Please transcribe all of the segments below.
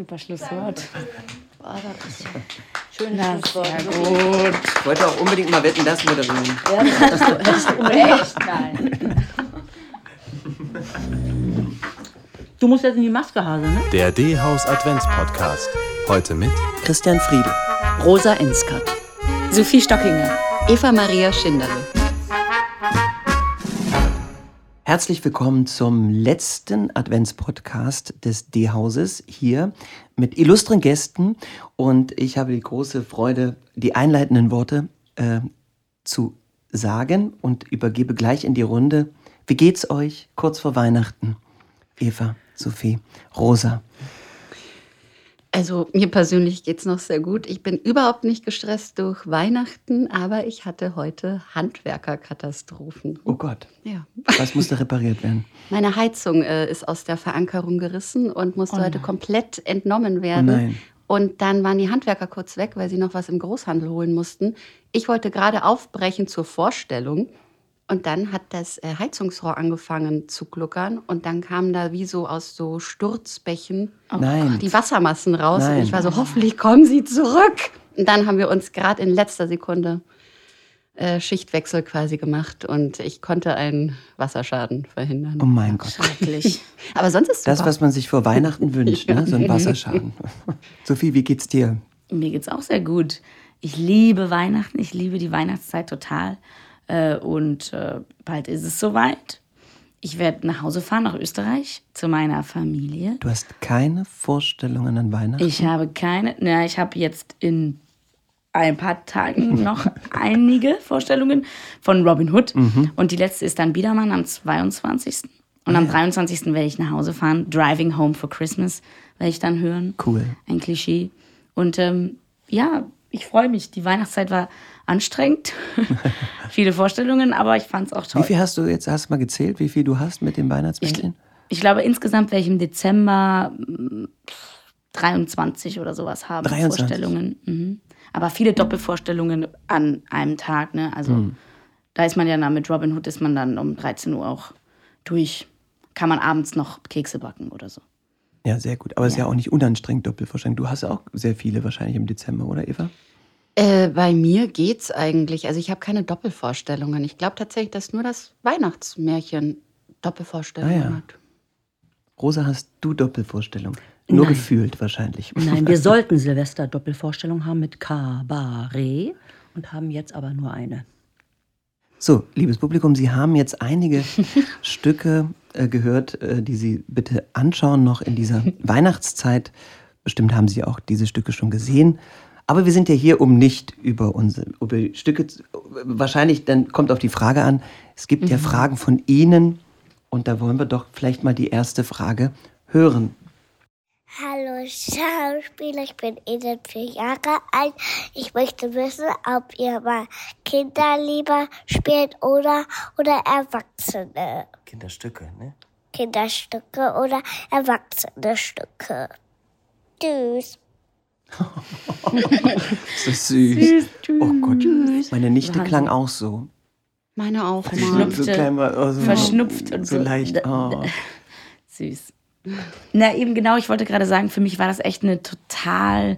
Super Schlusswort. Oh, das ist schön. Das Schlusswort. sehr gut. Ich wollte auch unbedingt mal wetten, das moderieren. Ja, das unbedingt. Echt? Nein. Du musst jetzt in die Maske, Hase, ne? Der D-Haus Advents Podcast. Heute mit Christian Friedel. Rosa Enskert. Sophie Stockinger. Eva Maria Schinderle. Herzlich willkommen zum letzten Adventspodcast des D-Hauses hier mit illustren Gästen und ich habe die große Freude, die einleitenden Worte äh, zu sagen und übergebe gleich in die Runde. Wie geht's euch kurz vor Weihnachten? Eva, Sophie, Rosa. Also mir persönlich geht es noch sehr gut. Ich bin überhaupt nicht gestresst durch Weihnachten, aber ich hatte heute Handwerkerkatastrophen. Oh Gott, Ja. was musste repariert werden? Meine Heizung äh, ist aus der Verankerung gerissen und musste heute komplett entnommen werden. Oh nein. Und dann waren die Handwerker kurz weg, weil sie noch was im Großhandel holen mussten. Ich wollte gerade aufbrechen zur Vorstellung. Und dann hat das äh, Heizungsrohr angefangen zu gluckern. Und dann kamen da wie so aus so Sturzbächen Nein. die Wassermassen raus. Nein. Und ich war so, hoffentlich kommen sie zurück. Und dann haben wir uns gerade in letzter Sekunde äh, Schichtwechsel quasi gemacht. Und ich konnte einen Wasserschaden verhindern. Oh mein Gott. Schrecklich. Aber sonst ist Das, super. was man sich vor Weihnachten wünscht, ne? so ein Wasserschaden. Sophie, wie geht's dir? Mir geht's auch sehr gut. Ich liebe Weihnachten, ich liebe die Weihnachtszeit total. Äh, Und äh, bald ist es soweit. Ich werde nach Hause fahren, nach Österreich, zu meiner Familie. Du hast keine Vorstellungen an Weihnachten? Ich habe keine, na, ich habe jetzt in ein paar Tagen noch einige Vorstellungen von Robin Hood. Und die letzte ist dann Biedermann am 22. Und am 23. werde ich nach Hause fahren. Driving Home for Christmas werde ich dann hören. Cool. Ein Klischee. Und ähm, ja, ich freue mich. Die Weihnachtszeit war anstrengend. Viele Vorstellungen, aber ich fand es auch toll. Wie viel hast du jetzt, hast du mal gezählt, wie viel du hast mit dem Ich, Weihnachtsmännchen? ich glaube, insgesamt werde ich im Dezember mm, 23 oder sowas haben. 23? Vorstellungen. Mhm. Aber viele Doppelvorstellungen an einem Tag. Ne? Also Hm. da ist man ja dann mit Robin Hood, ist man dann um 13 Uhr auch durch. Kann man abends noch Kekse backen oder so. Ja, sehr gut. Aber es ist ja auch nicht unanstrengend, Doppelvorstellung. Du hast auch sehr viele wahrscheinlich im Dezember, oder Eva? Äh, bei mir geht's eigentlich. Also ich habe keine Doppelvorstellungen. Ich glaube tatsächlich, dass nur das Weihnachtsmärchen Doppelvorstellungen Ah, ja. hat. Rosa, hast du Doppelvorstellung? Nur Nein. gefühlt wahrscheinlich. Nein, wir sollten Silvester Doppelvorstellung haben mit Kabarett und haben jetzt aber nur eine. So, liebes Publikum, Sie haben jetzt einige Stücke äh, gehört, äh, die Sie bitte anschauen noch in dieser Weihnachtszeit. Bestimmt haben Sie auch diese Stücke schon gesehen. Aber wir sind ja hier, um nicht über unsere über Stücke, zu- wahrscheinlich, dann kommt auf die Frage an, es gibt ja Fragen von Ihnen und da wollen wir doch vielleicht mal die erste Frage hören. Hallo Schauspieler, ich bin Edith, vier Jahre alt. Ich möchte wissen, ob ihr mal Kinder lieber spielt oder, oder Erwachsene. Kinderstücke, ne? Kinderstücke oder erwachsene Stücke. Tschüss. Ist das süß. oh Gott, meine Nichte klang auch so. Meine auch mal. Verschnupfte, So klein war, oh, so- verschnupft und so so. leicht. Oh. Süß. Na, eben genau, ich wollte gerade sagen, für mich war das echt eine total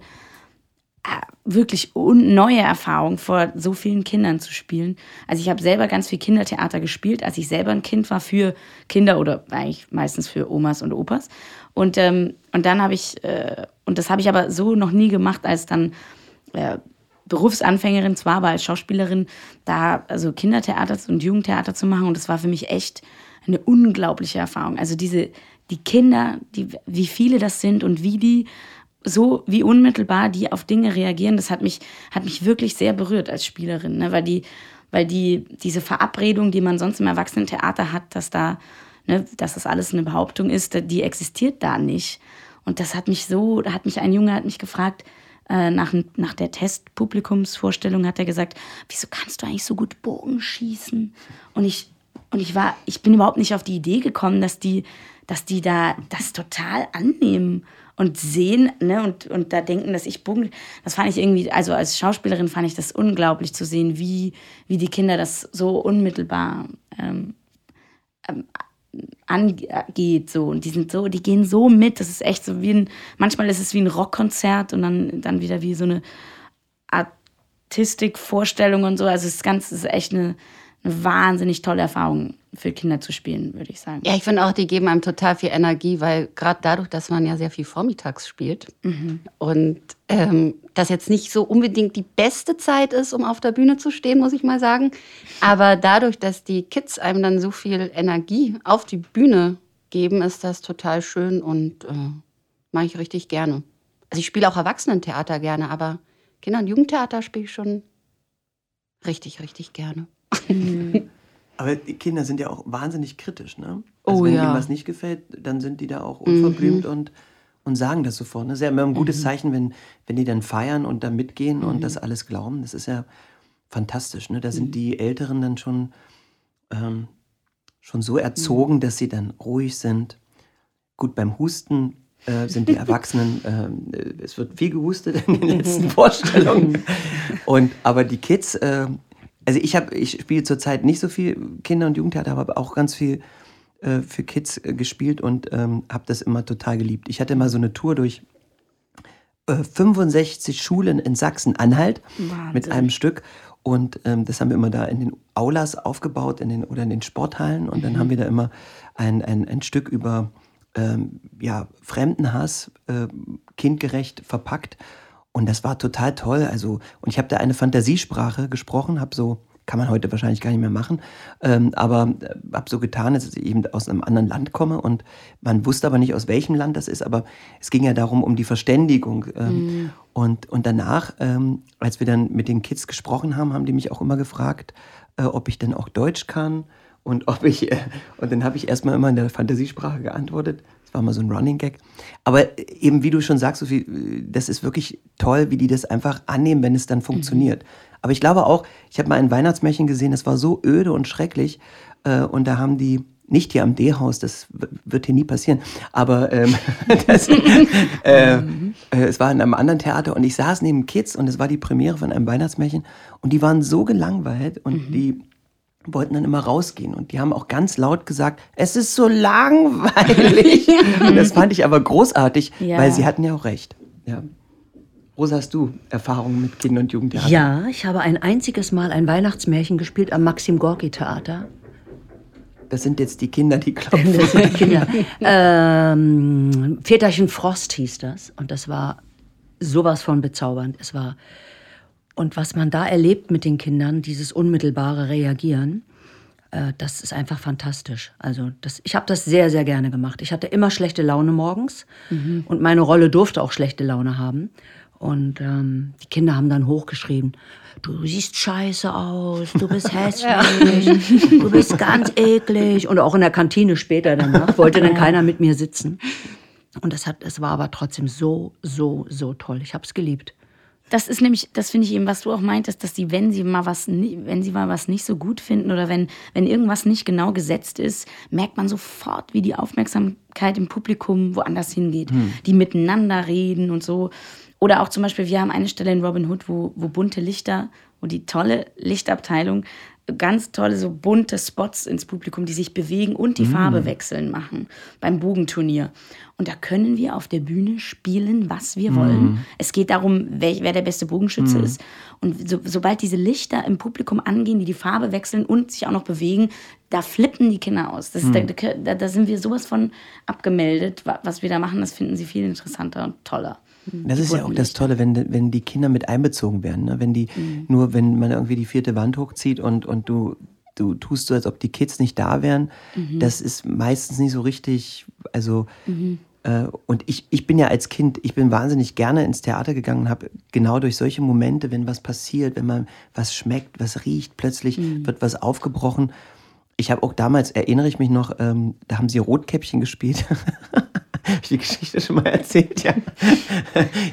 äh, wirklich neue Erfahrung, vor so vielen Kindern zu spielen. Also ich habe selber ganz viel Kindertheater gespielt, als ich selber ein Kind war für Kinder oder eigentlich meistens für Omas und Opas. Und, ähm, und dann habe ich, äh, und das habe ich aber so noch nie gemacht, als dann äh, Berufsanfängerin zwar, aber als Schauspielerin da also Kindertheater und Jugendtheater zu machen und das war für mich echt eine unglaubliche Erfahrung. Also diese die Kinder, die wie viele das sind und wie die so wie unmittelbar die auf Dinge reagieren, das hat mich hat mich wirklich sehr berührt als Spielerin, ne? weil die weil die diese Verabredung, die man sonst im Erwachsenentheater hat, dass da ne, dass das alles eine Behauptung ist, die existiert da nicht. Und das hat mich so, da hat mich ein Junge hat mich gefragt, äh, nach, nach der Testpublikumsvorstellung hat er gesagt, wieso kannst du eigentlich so gut Bogen schießen? Und ich, und ich war, ich bin überhaupt nicht auf die Idee gekommen, dass die, dass die da das total annehmen und sehen, ne, und, und da denken, dass ich Bogen, das fand ich irgendwie, also als Schauspielerin fand ich das unglaublich zu sehen, wie, wie die Kinder das so unmittelbar ähm, ähm, angeht. So. Und die sind so, die gehen so mit. Das ist echt so wie ein, manchmal ist es wie ein Rockkonzert und dann, dann wieder wie so eine Artistikvorstellung und so. Also das Ganze ist echt eine, eine wahnsinnig tolle Erfahrung für Kinder zu spielen, würde ich sagen. Ja, ich finde auch, die geben einem total viel Energie, weil gerade dadurch, dass man ja sehr viel vormittags spielt und ähm, das jetzt nicht so unbedingt die beste Zeit ist, um auf der Bühne zu stehen, muss ich mal sagen. Aber dadurch, dass die Kids einem dann so viel Energie auf die Bühne geben, ist das total schön und äh, mache ich richtig gerne. Also ich spiele auch Erwachsenentheater gerne, aber Kinder- und Jugendtheater spiele ich schon richtig, richtig gerne. Aber die Kinder sind ja auch wahnsinnig kritisch, ne? Oh Also wenn ja. ihnen was nicht gefällt, dann sind die da auch unverblümt und, und sagen das sofort. Das ist ja immer ein gutes Zeichen, wenn, wenn die dann feiern und da mitgehen und das alles glauben. Das ist ja fantastisch. Ne? Da sind die Älteren dann schon, ähm, schon so erzogen, dass sie dann ruhig sind. Gut, beim Husten äh, sind die Erwachsenen, ähm, äh, es wird viel gehustet in den letzten Vorstellungen. Und, aber die Kids, äh, also ich habe, ich spiele zurzeit nicht so viel Kinder- und Jugendtheater, aber auch ganz viel äh, für Kids äh, gespielt und ähm, habe das immer total geliebt. Ich hatte mal so eine Tour durch äh, 65 Schulen in Sachsen-Anhalt mit einem Stück. Und ähm, das haben wir immer da in den Aulas aufgebaut in den, oder in den Sporthallen. Und dann haben wir da immer ein, ein, ein Stück über ähm, ja, Fremdenhass äh, kindgerecht verpackt. Und das war total toll. Also, und ich habe da eine Fantasiesprache gesprochen, habe so, kann man heute wahrscheinlich gar nicht mehr machen, ähm, aber äh, habe so getan, dass ich eben aus einem anderen Land komme und man wusste aber nicht, aus welchem Land das ist, aber es ging ja darum, um die Verständigung. Ähm, und, und danach, ähm, als wir dann mit den Kids gesprochen haben, haben die mich auch immer gefragt, äh, ob ich denn auch Deutsch kann und ob ich, äh, und dann habe ich erstmal immer in der Fantasiesprache geantwortet. War mal so ein Running Gag. Aber eben, wie du schon sagst, Sophie, das ist wirklich toll, wie die das einfach annehmen, wenn es dann funktioniert. Aber ich glaube auch, ich habe mal ein Weihnachtsmärchen gesehen, das war so öde und schrecklich. Äh, und da haben die, nicht hier am D-Haus, das wird hier nie passieren, aber ähm, das, äh, äh, es war in einem anderen Theater und ich saß neben Kids und es war die Premiere von einem Weihnachtsmärchen und die waren so gelangweilt und die wollten dann immer rausgehen und die haben auch ganz laut gesagt, es ist so langweilig. und das fand ich aber großartig, Ja. weil sie hatten ja auch recht. Ja. Rosa, hast du Erfahrungen mit Kinder- und Jugendtheater? Ja, ich habe ein einziges Mal ein Weihnachtsmärchen gespielt am Maxim Gorki Theater. Das sind jetzt die Kinder, die klopfen. Das sind die Kinder. ähm, Väterchen Frost hieß das. Und das war sowas von bezaubernd. Es war. Und was man da erlebt mit den Kindern, dieses unmittelbare Reagieren, äh, das ist einfach fantastisch. Also das, ich habe das sehr, sehr gerne gemacht. Ich hatte immer schlechte Laune morgens und meine Rolle durfte auch schlechte Laune haben. Und ähm, die Kinder haben dann hochgeschrieben, du siehst scheiße aus, du bist hässlich, du bist ganz eklig. Und auch in der Kantine später danach wollte dann keiner mit mir sitzen. Und das, hat, es war aber trotzdem so, so, so toll. Ich habe es geliebt. Das ist nämlich, das finde ich eben, was du auch meintest, dass die, wenn sie mal was, wenn sie mal was nicht so gut finden oder wenn, wenn irgendwas nicht genau gesetzt ist, merkt man sofort, wie die Aufmerksamkeit im Publikum woanders hingeht. Die miteinander reden und so. Oder auch zum Beispiel, wir haben eine Stelle in Robin Hood, wo, wo bunte Lichter, wo die tolle Lichtabteilung ganz tolle so bunte Spots ins Publikum, die sich bewegen und die Farbe wechseln machen beim Bogenturnier. Und da können wir auf der Bühne spielen, was wir wollen. Es geht darum, wer, wer der beste Bogenschütze ist. Und so, sobald diese Lichter im Publikum angehen, die die Farbe wechseln und sich auch noch bewegen, da flippen die Kinder aus. Das ist, da, da, da sind wir sowas von abgemeldet. Wa- Was wir da machen, das finden sie viel interessanter und toller. Das ist ja auch das Tolle, wenn, wenn die Kinder mit einbezogen werden. Ne? Wenn die, nur wenn man irgendwie die vierte Wand hochzieht und, und du, du tust so, als ob die Kids nicht da wären, das ist meistens nicht so richtig, also, äh, und ich, ich bin ja als Kind, ich bin wahnsinnig gerne ins Theater gegangen und habe genau durch solche Momente, wenn was passiert, wenn man was schmeckt, was riecht, plötzlich wird was aufgebrochen. Ich habe auch damals, erinnere ich mich noch, ähm, da haben sie Rotkäppchen gespielt. Hab ich die Geschichte schon mal erzählt, ja.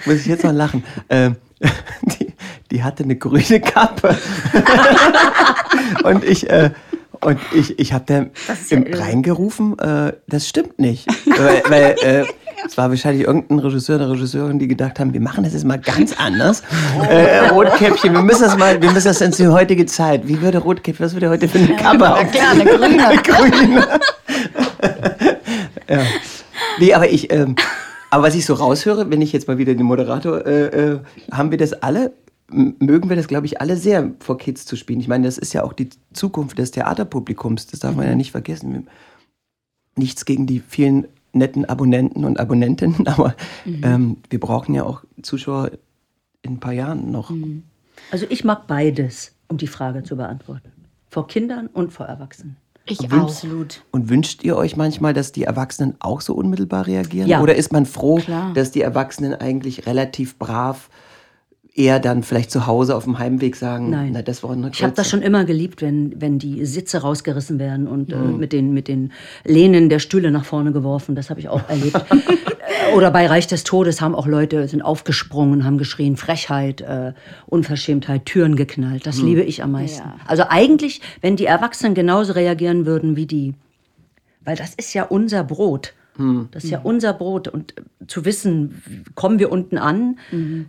Muss ich jetzt noch lachen. Ähm, die, die hatte eine grüne Kappe. und ich, äh, und ich, ich habe da ja reingerufen, äh, das stimmt nicht. weil weil äh, es war wahrscheinlich irgendein Regisseur oder Regisseurin, die gedacht haben, wir machen das jetzt mal ganz anders. Äh, Rotkäppchen, wir müssen das mal, wir müssen das in die heutige Zeit. Wie würde Rotkäppchen, was würde er heute für eine Kappe Na auf? klar, eine grüne. Eine grüne. Ja. Nee, aber ich, ähm, aber was ich so raushöre, wenn ich jetzt mal wieder den Moderator, äh, äh, haben wir das alle, mögen wir das, glaube ich, alle sehr, vor Kids zu spielen. Ich meine, das ist ja auch die Zukunft des Theaterpublikums, das darf man ja nicht vergessen. Nichts gegen die vielen netten Abonnenten und Abonnentinnen, aber ähm, wir brauchen ja auch Zuschauer in ein paar Jahren noch. Also ich mag beides, um die Frage zu beantworten. Vor Kindern und vor Erwachsenen. Ich Wünsch- auch. Absolut. Und wünscht ihr euch manchmal, dass die Erwachsenen auch so unmittelbar reagieren? Ja. Oder ist man froh, Klar. dass die Erwachsenen eigentlich relativ brav eher dann vielleicht zu Hause auf dem Heimweg sagen, Nein. na, das war eine Ich habe das schon immer geliebt, wenn, wenn die Sitze rausgerissen werden und äh, mit, den, mit den Lehnen der Stühle nach vorne geworfen. Das habe ich auch erlebt. Äh, Oder bei Reich des Todes haben auch Leute sind aufgesprungen, haben geschrien, Frechheit, äh, Unverschämtheit, Türen geknallt. Das liebe ich am meisten. Ja. Also eigentlich, wenn die Erwachsenen genauso reagieren würden wie die. Weil das ist ja unser Brot. Das ist ja unser Brot. Und äh, zu wissen, kommen wir unten an,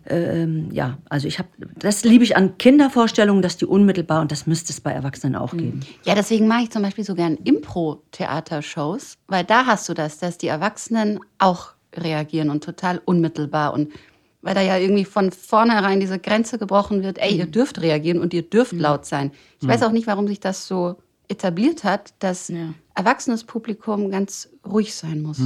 ähm, ja, also ich habe, das liebe ich an Kindervorstellungen, dass die unmittelbar, und das müsste es bei Erwachsenen auch geben. Ja, deswegen mache ich zum Beispiel so gern Impro-Theatershows, weil da hast du das, dass die Erwachsenen auch reagieren und total unmittelbar und weil da ja irgendwie von vornherein diese Grenze gebrochen wird, ey, ihr dürft reagieren und ihr dürft laut sein. Ich weiß auch nicht, warum sich das so etabliert hat, dass Ja. Erwachsenes Publikum ganz ruhig sein muss.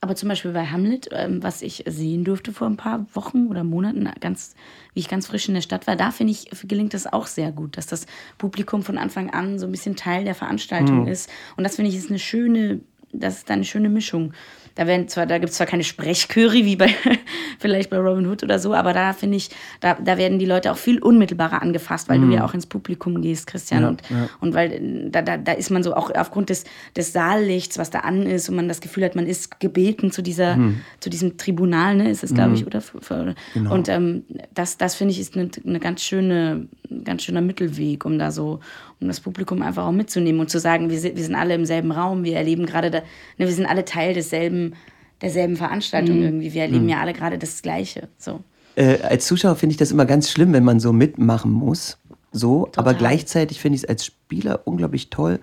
Aber zum Beispiel bei Hamlet, ähm, was ich sehen durfte vor ein paar Wochen oder Monaten, ganz, wie ich ganz frisch in der Stadt war, da finde ich, gelingt das auch sehr gut, dass das Publikum von Anfang an so ein bisschen Teil der Veranstaltung ist. Und das finde ich ist eine schöne, das ist eine schöne Mischung. Da werden zwar, da gibt es zwar keine Sprechchöre wie bei vielleicht bei Robin Hood oder so, aber da finde ich, da, da werden die Leute auch viel unmittelbarer angefasst, weil du ja auch ins Publikum gehst, Christian. und, und weil da, da, da ist man so auch aufgrund des, des Saallichts, was da an ist und man das Gefühl hat, man ist gebeten zu dieser, zu diesem Tribunal, ne, ist es, glaube ich, oder? Für, Und ähm, das, das finde ich ist eine, eine ganz schöne, ein ganz schöner Mittelweg, um da so, um das Publikum einfach auch mitzunehmen und zu sagen, wir sind, wir sind alle im selben Raum, wir erleben gerade, da, ne, wir sind alle Teil desselben, derselben Veranstaltung irgendwie. Wir erleben ja alle gerade das Gleiche. So. Äh, als Zuschauer finde ich das immer ganz schlimm, wenn man so mitmachen muss. So, aber gleichzeitig finde ich es als Spieler unglaublich toll,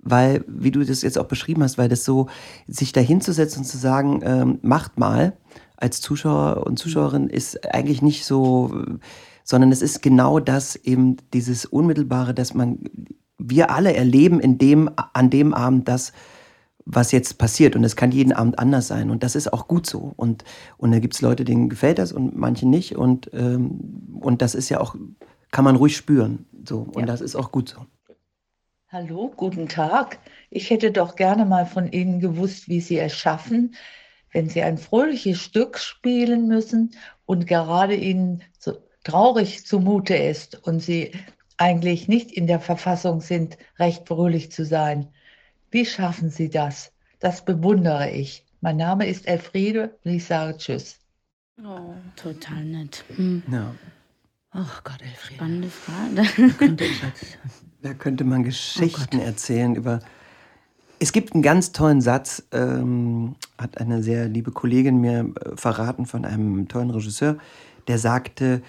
weil, wie du das jetzt auch beschrieben hast, weil das so, sich da hinzusetzen und zu sagen, ähm, macht mal, als Zuschauer und Zuschauerin ist eigentlich nicht so, sondern es ist genau das eben, dieses Unmittelbare, dass man, wir alle erleben in dem, an dem Abend das, was jetzt passiert. Und es kann jeden Abend anders sein. Und das ist auch gut so. Und, und da gibt es Leute, denen gefällt das und manche nicht. Und, ähm, und das ist ja auch, kann man ruhig spüren. So. Und das ist auch gut so. Hallo, guten Tag. Ich hätte doch gerne mal von Ihnen gewusst, wie Sie es schaffen, wenn Sie ein fröhliches Stück spielen müssen und gerade Ihnen so traurig zumute ist und Sie eigentlich nicht in der Verfassung sind, recht fröhlich zu sein. Wie schaffen Sie das? Das bewundere ich. Mein Name ist Elfriede und ich sage Tschüss. Oh, total nett. Hm. Ja. Ach Gott, Elfriede. Spannende Frage. Könnte ich jetzt. Da könnte man Geschichten erzählen über. Es gibt einen ganz tollen Satz, ähm, hat eine sehr liebe Kollegin mir äh, verraten von einem tollen Regisseur, der sagte,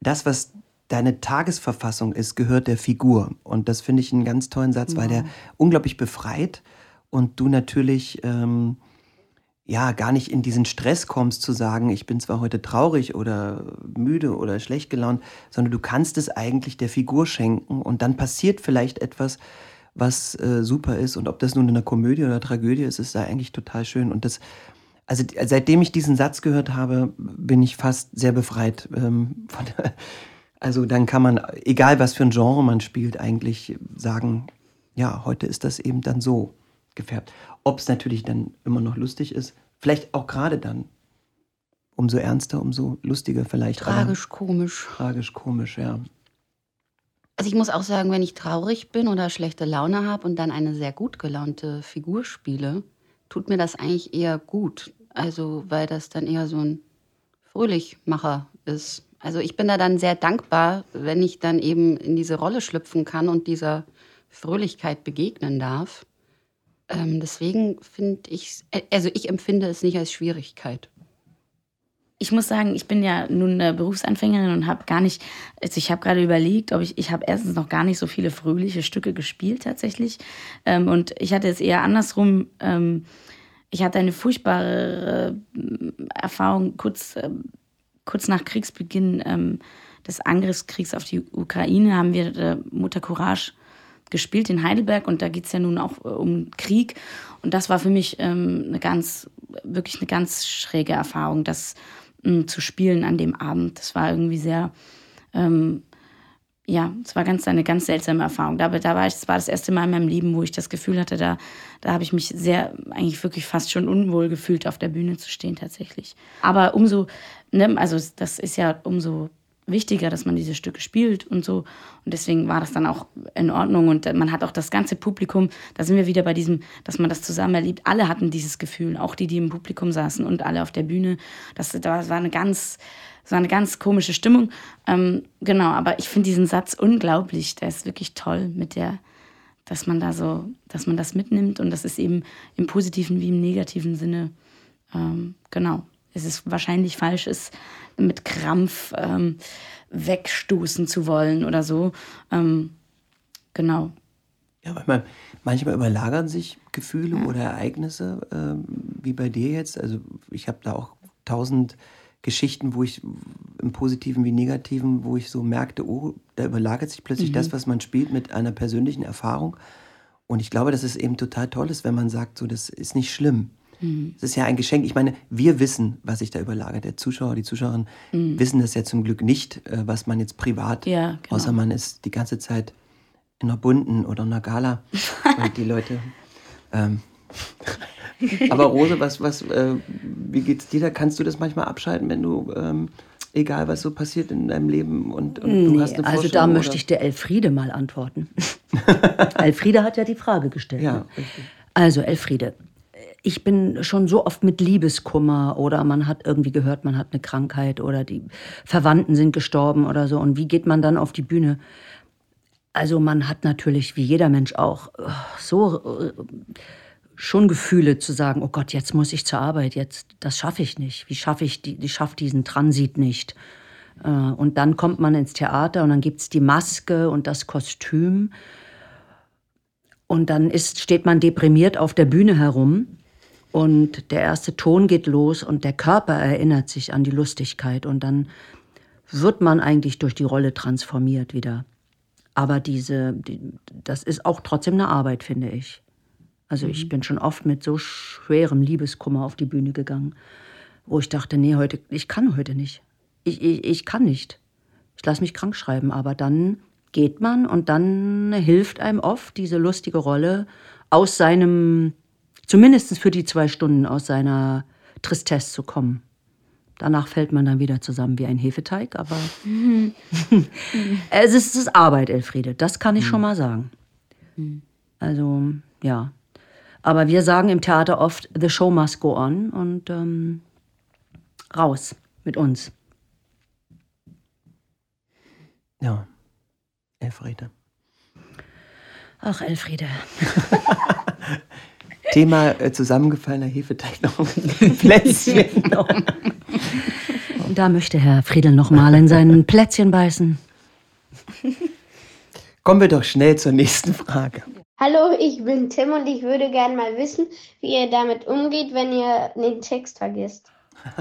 das, was deine Tagesverfassung ist, gehört der Figur. Und das finde ich einen ganz tollen Satz, weil der unglaublich befreit und du natürlich ähm, ja gar nicht in diesen Stress kommst zu sagen, ich bin zwar heute traurig oder müde oder schlecht gelaunt, sondern du kannst es eigentlich der Figur schenken und dann passiert vielleicht etwas, was äh, super ist. Und ob das nun in einer Komödie oder Tragödie ist, ist da eigentlich total schön. Und das also seitdem ich diesen Satz gehört habe, bin ich fast sehr befreit. Ähm, von, also dann kann man, egal was für ein Genre man spielt, eigentlich sagen, ja, heute ist das eben dann so gefärbt. Ob es natürlich dann immer noch lustig ist, vielleicht auch gerade dann. Umso ernster, umso lustiger vielleicht. aber Tragisch, komisch. Tragisch, komisch, ja. Also ich muss auch sagen, wenn ich traurig bin oder schlechte Laune habe und dann eine sehr gut gelaunte Figur spiele, tut mir das eigentlich eher gut. Also weil das dann eher so ein Fröhlichmacher ist. Also ich bin da dann sehr dankbar, wenn ich dann eben in diese Rolle schlüpfen kann und dieser Fröhlichkeit begegnen darf. Ähm, deswegen finde ich, also ich empfinde es nicht als Schwierigkeit. Ich muss sagen, ich bin ja nun eine Berufsanfängerin und habe gar nicht, also ich habe gerade überlegt, ob ich, ich habe erstens noch gar nicht so viele fröhliche Stücke gespielt tatsächlich. Ähm, und ich hatte es eher andersrum. Ähm, ich hatte eine furchtbare äh, Erfahrung kurz, äh, kurz nach Kriegsbeginn ähm, des Angriffskriegs auf die Ukraine haben wir äh, Mutter Courage gespielt in Heidelberg und da geht es ja nun auch äh, um Krieg. Und das war für mich ähm, eine ganz, wirklich eine ganz schräge Erfahrung, das ähm, zu spielen an dem Abend. Das war irgendwie sehr, ähm, ja, es war ganz eine ganz seltsame Erfahrung. Da, da war ich, es war das erste Mal in meinem Leben, wo ich das Gefühl hatte, da, da habe ich mich sehr, eigentlich wirklich fast schon unwohl gefühlt, auf der Bühne zu stehen tatsächlich. Aber umso, ne, also das ist ja umso wichtiger, dass man diese Stücke spielt und so. Und deswegen war das dann auch in Ordnung. Und man hat auch das ganze Publikum, da sind wir wieder bei diesem, dass man das zusammen erlebt. Alle hatten dieses Gefühl, auch die, die im Publikum saßen und alle auf der Bühne. Das, das war eine ganz, war eine ganz komische Stimmung. Ähm, genau, aber ich finde diesen Satz unglaublich. Der ist wirklich toll mit der, dass man da so, dass man das mitnimmt und das ist eben im positiven wie im negativen Sinne. Ähm, genau. Es ist wahrscheinlich falsch, ist mit Krampf ähm, wegstoßen zu wollen oder so. Ähm, genau. Ja, weil man, manchmal überlagern sich Gefühle ja. oder Ereignisse, ähm, wie bei dir jetzt. Also ich habe da auch tausend Geschichten, wo ich im Positiven wie Negativen, wo ich so merkte, oh, da überlagert sich plötzlich mhm. das, was man spielt, mit einer persönlichen Erfahrung. Und ich glaube, dass es eben total toll ist, wenn man sagt, so, das ist nicht schlimm. Mhm. Es ist ja ein Geschenk. Ich meine, wir wissen, was sich da überlagert. Der Zuschauer, die Zuschauerin mhm. wissen das ja zum Glück nicht, äh, was man jetzt privat, ja, genau. außer man ist die ganze Zeit in einer bunten oder einer Gala und die Leute. Ähm, aber Rose, was, was, äh, wie geht's dir da? Kannst du das manchmal abschalten, wenn du, ähm, egal was so passiert in deinem Leben und, und nee, du hast eine Also da möchte ich der Elfriede mal antworten. Elfriede hat ja die Frage gestellt. Ja, ne? Also Elfriede, ich bin schon so oft mit Liebeskummer oder man hat irgendwie gehört, man hat eine Krankheit oder die Verwandten sind gestorben oder so. Und wie geht man dann auf die Bühne? Also man hat natürlich, wie jeder Mensch auch, so äh, schon Gefühle zu sagen, oh Gott, jetzt muss ich zur Arbeit, jetzt, das schaffe ich nicht. Wie schaffe ich, die, ich schaffe diesen Transit nicht. Äh, und dann kommt man ins Theater und dann gibt es die Maske und das Kostüm. Und dann ist, steht man deprimiert auf der Bühne herum und der erste Ton geht los und der Körper erinnert sich an die Lustigkeit und dann wird man eigentlich durch die Rolle transformiert wieder. Aber diese, die, das ist auch trotzdem eine Arbeit, finde ich. Also mhm. ich bin schon oft mit so schwerem Liebeskummer auf die Bühne gegangen, wo ich dachte, nee, heute, ich kann heute nicht. Ich, ich, ich kann nicht. Ich lasse mich krank schreiben, aber dann geht man und dann hilft einem oft diese lustige Rolle aus seinem zumindest für die zwei Stunden aus seiner Tristesse zu kommen. Danach fällt man dann wieder zusammen wie ein Hefeteig, aber es, ist, es ist Arbeit, Elfriede, das kann ich mhm. schon mal sagen. Mhm. Also, ja. Aber wir sagen im Theater oft, the show must go on und ähm, raus mit uns. Ja, Elfriede. Ach, Elfriede. Thema äh, zusammengefallener Hefeteig noch Plätzchen. Da möchte Herr Friedel noch mal in seinen Plätzchen beißen. Kommen wir doch schnell zur nächsten Frage. Hallo, ich bin Tim und ich würde gerne mal wissen, wie ihr damit umgeht, wenn ihr den Text vergisst.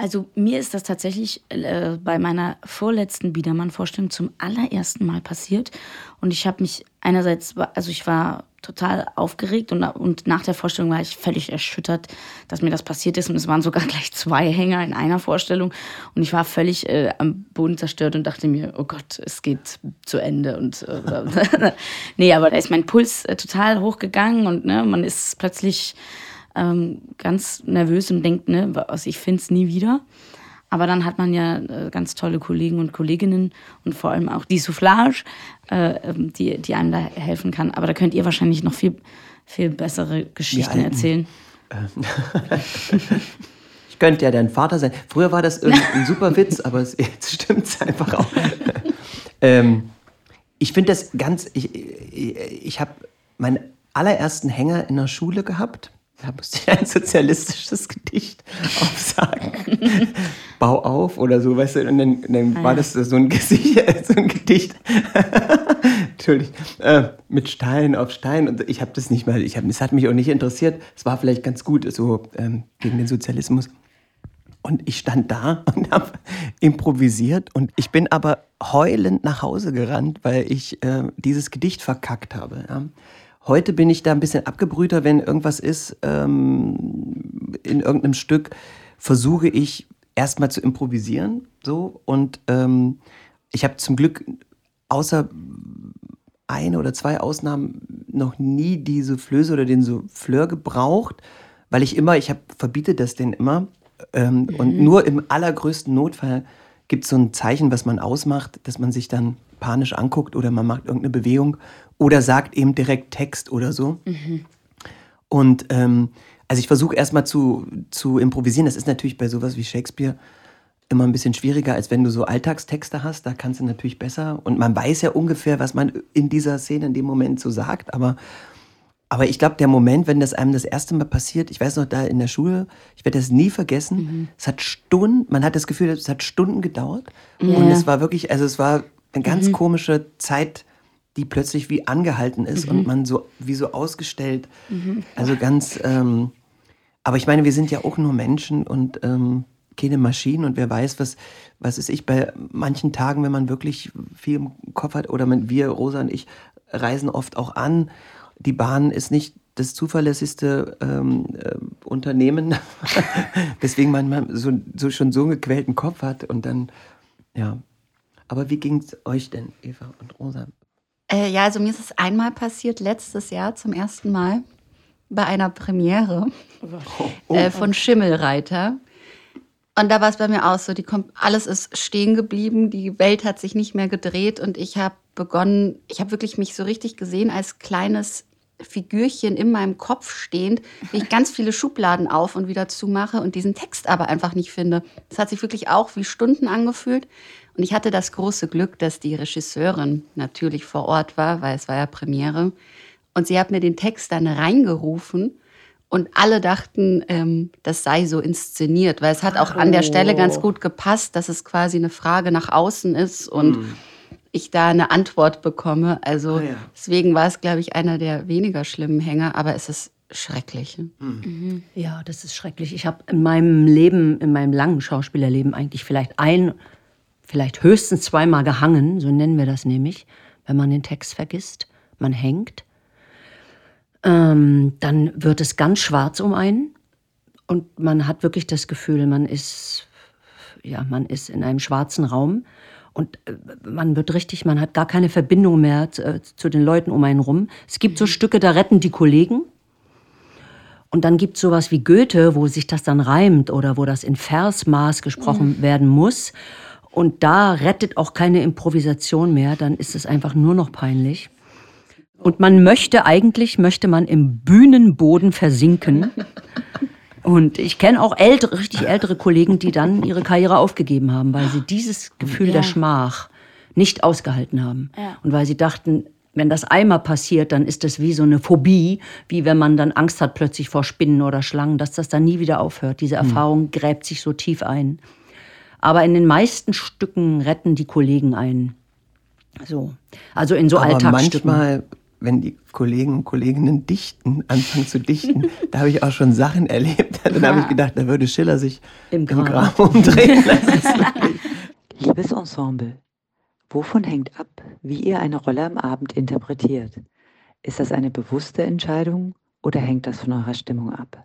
Also mir ist das tatsächlich äh, bei meiner vorletzten Biedermann-Vorstellung zum allerersten Mal passiert. Und ich habe mich einerseits, also ich war total aufgeregt und, und nach der Vorstellung war ich völlig erschüttert, dass mir das passiert ist. Und es waren sogar gleich zwei Hänger in einer Vorstellung. Und ich war völlig äh, am Boden zerstört und dachte mir, oh Gott, es geht zu Ende. Und äh, nee, aber da ist mein Puls äh, total hochgegangen und ne, man ist plötzlich ähm, ganz nervös und denkt, ne, also ich finde es nie wieder. Aber dann hat man ja äh, ganz tolle Kollegen und Kolleginnen und vor allem auch die Soufflage, äh, ähm, die, die einem da helfen kann. Aber da könnt ihr wahrscheinlich noch viel, viel bessere Geschichten erzählen. Ähm. ich könnte ja dein Vater sein. Früher war das ein super Witz, aber es, jetzt stimmt es einfach auch. ähm, ich finde das ganz. Ich, ich, ich habe meinen allerersten Hänger in der Schule gehabt da musste ich ein sozialistisches Gedicht aufsagen. bau auf oder so, weißt du, und dann, dann Ah, war das so ein Gesicht, so ein Gedicht. Entschuldigung, äh, mit Stein auf Stein und ich habe das nicht mal, ich hab, es hat mich auch nicht interessiert. Es war vielleicht ganz gut, so ähm, gegen den Sozialismus. Und ich stand da und habe improvisiert und ich bin aber heulend nach Hause gerannt, weil ich äh, dieses Gedicht verkackt habe. Ja. Heute bin ich da ein bisschen abgebrühter, wenn irgendwas ist ähm, in irgendeinem Stück, versuche ich erstmal zu improvisieren. So und ähm, ich habe zum Glück außer eine oder zwei Ausnahmen noch nie die Soufflöse oder den Souffleur gebraucht, weil ich immer, ich hab, verbiete das denen immer. Ähm, Und nur im allergrößten Notfall gibt es so ein Zeichen, was man ausmacht, dass man sich dann panisch anguckt oder man macht irgendeine Bewegung oder sagt eben direkt Text oder so. Und ähm, also ich versuche erstmal zu, zu improvisieren. Das ist natürlich bei sowas wie Shakespeare immer ein bisschen schwieriger, als wenn du so Alltagstexte hast. Da kannst du natürlich besser. Und man weiß ja ungefähr, was man in dieser Szene in dem Moment so sagt. Aber, aber ich glaube, der Moment, wenn das einem das erste Mal passiert, ich weiß noch, da in der Schule, ich werde das nie vergessen. Es hat Stunden, man hat das Gefühl, es hat Stunden gedauert. Und es war wirklich, also es war eine ganz komische Zeit, die plötzlich wie angehalten ist und man so wie so ausgestellt. Also ganz, ähm, aber ich meine, wir sind ja auch nur Menschen und ähm, keine Maschinen und wer weiß, was, was ist ich bei manchen Tagen, wenn man wirklich viel im Kopf hat oder man, wir, Rosa und ich, reisen oft auch an. Die Bahn ist nicht das zuverlässigste ähm, äh, Unternehmen, weswegen man so, so schon so einen gequälten Kopf hat und dann, ja. Aber wie ging es euch denn, Eva und Rosa? Äh, ja, also mir ist es einmal passiert, letztes Jahr zum ersten Mal bei einer Premiere äh, von Schimmelreiter. Und da war es bei mir auch so, die kommt, alles ist stehen geblieben, die Welt hat sich nicht mehr gedreht und ich habe begonnen, ich habe wirklich mich so richtig gesehen als kleines Figürchen in meinem Kopf stehend, wie ich ganz viele Schubladen auf und wieder zumache und diesen Text aber einfach nicht finde. Das hat sich wirklich auch wie Stunden angefühlt. Und ich hatte das große Glück, dass die Regisseurin natürlich vor Ort war, weil es war ja Premiere. Und sie hat mir den Text dann reingerufen und alle dachten, ähm, das sei so inszeniert, weil es hat auch an der Stelle ganz gut gepasst, dass es quasi eine Frage nach außen ist und ich da eine Antwort bekomme. Also Ah, ja. deswegen war es, glaube ich, einer der weniger schlimmen Hänger, aber es ist schrecklich. Ja, das ist schrecklich. Ich habe in meinem Leben, in meinem langen Schauspielerleben eigentlich vielleicht ein, vielleicht höchstens zweimal gehangen, so nennen wir das nämlich, wenn man den Text vergisst. Man hängt. Ähm, dann wird es ganz schwarz um einen und man hat wirklich das Gefühl, man ist, ja, man ist in einem schwarzen Raum und äh, man wird richtig, man hat gar keine Verbindung mehr zu, zu den Leuten um einen rum. Es gibt so Stücke, da retten die Kollegen. Und dann gibt es sowas wie Goethe, wo sich das dann reimt oder wo das in Versmaß gesprochen werden muss. Und da rettet auch keine Improvisation mehr, dann ist es einfach nur noch peinlich. Und man möchte eigentlich, möchte man im Bühnenboden versinken. Und ich kenne auch ältere, richtig ältere Kollegen, die dann ihre Karriere aufgegeben haben, weil sie dieses Gefühl der Schmach nicht ausgehalten haben. Und weil sie dachten, wenn das einmal passiert, dann ist das wie so eine Phobie, wie wenn man dann Angst hat plötzlich vor Spinnen oder Schlangen, dass das dann nie wieder aufhört. Diese Erfahrung gräbt sich so tief ein. Aber in den meisten Stücken retten die Kollegen einen. So. Also in so Aber Alltagsstücken. manchmal, wenn die Kollegen und Kolleginnen dichten, anfangen zu dichten, da habe ich auch schon Sachen erlebt. Dann habe ich gedacht, da würde Schiller sich Im im Grab. Grab umdrehen. Liebes Ensemble, wovon hängt ab, wie ihr eine Rolle am Abend interpretiert? Ist das eine bewusste Entscheidung oder hängt das von eurer Stimmung ab?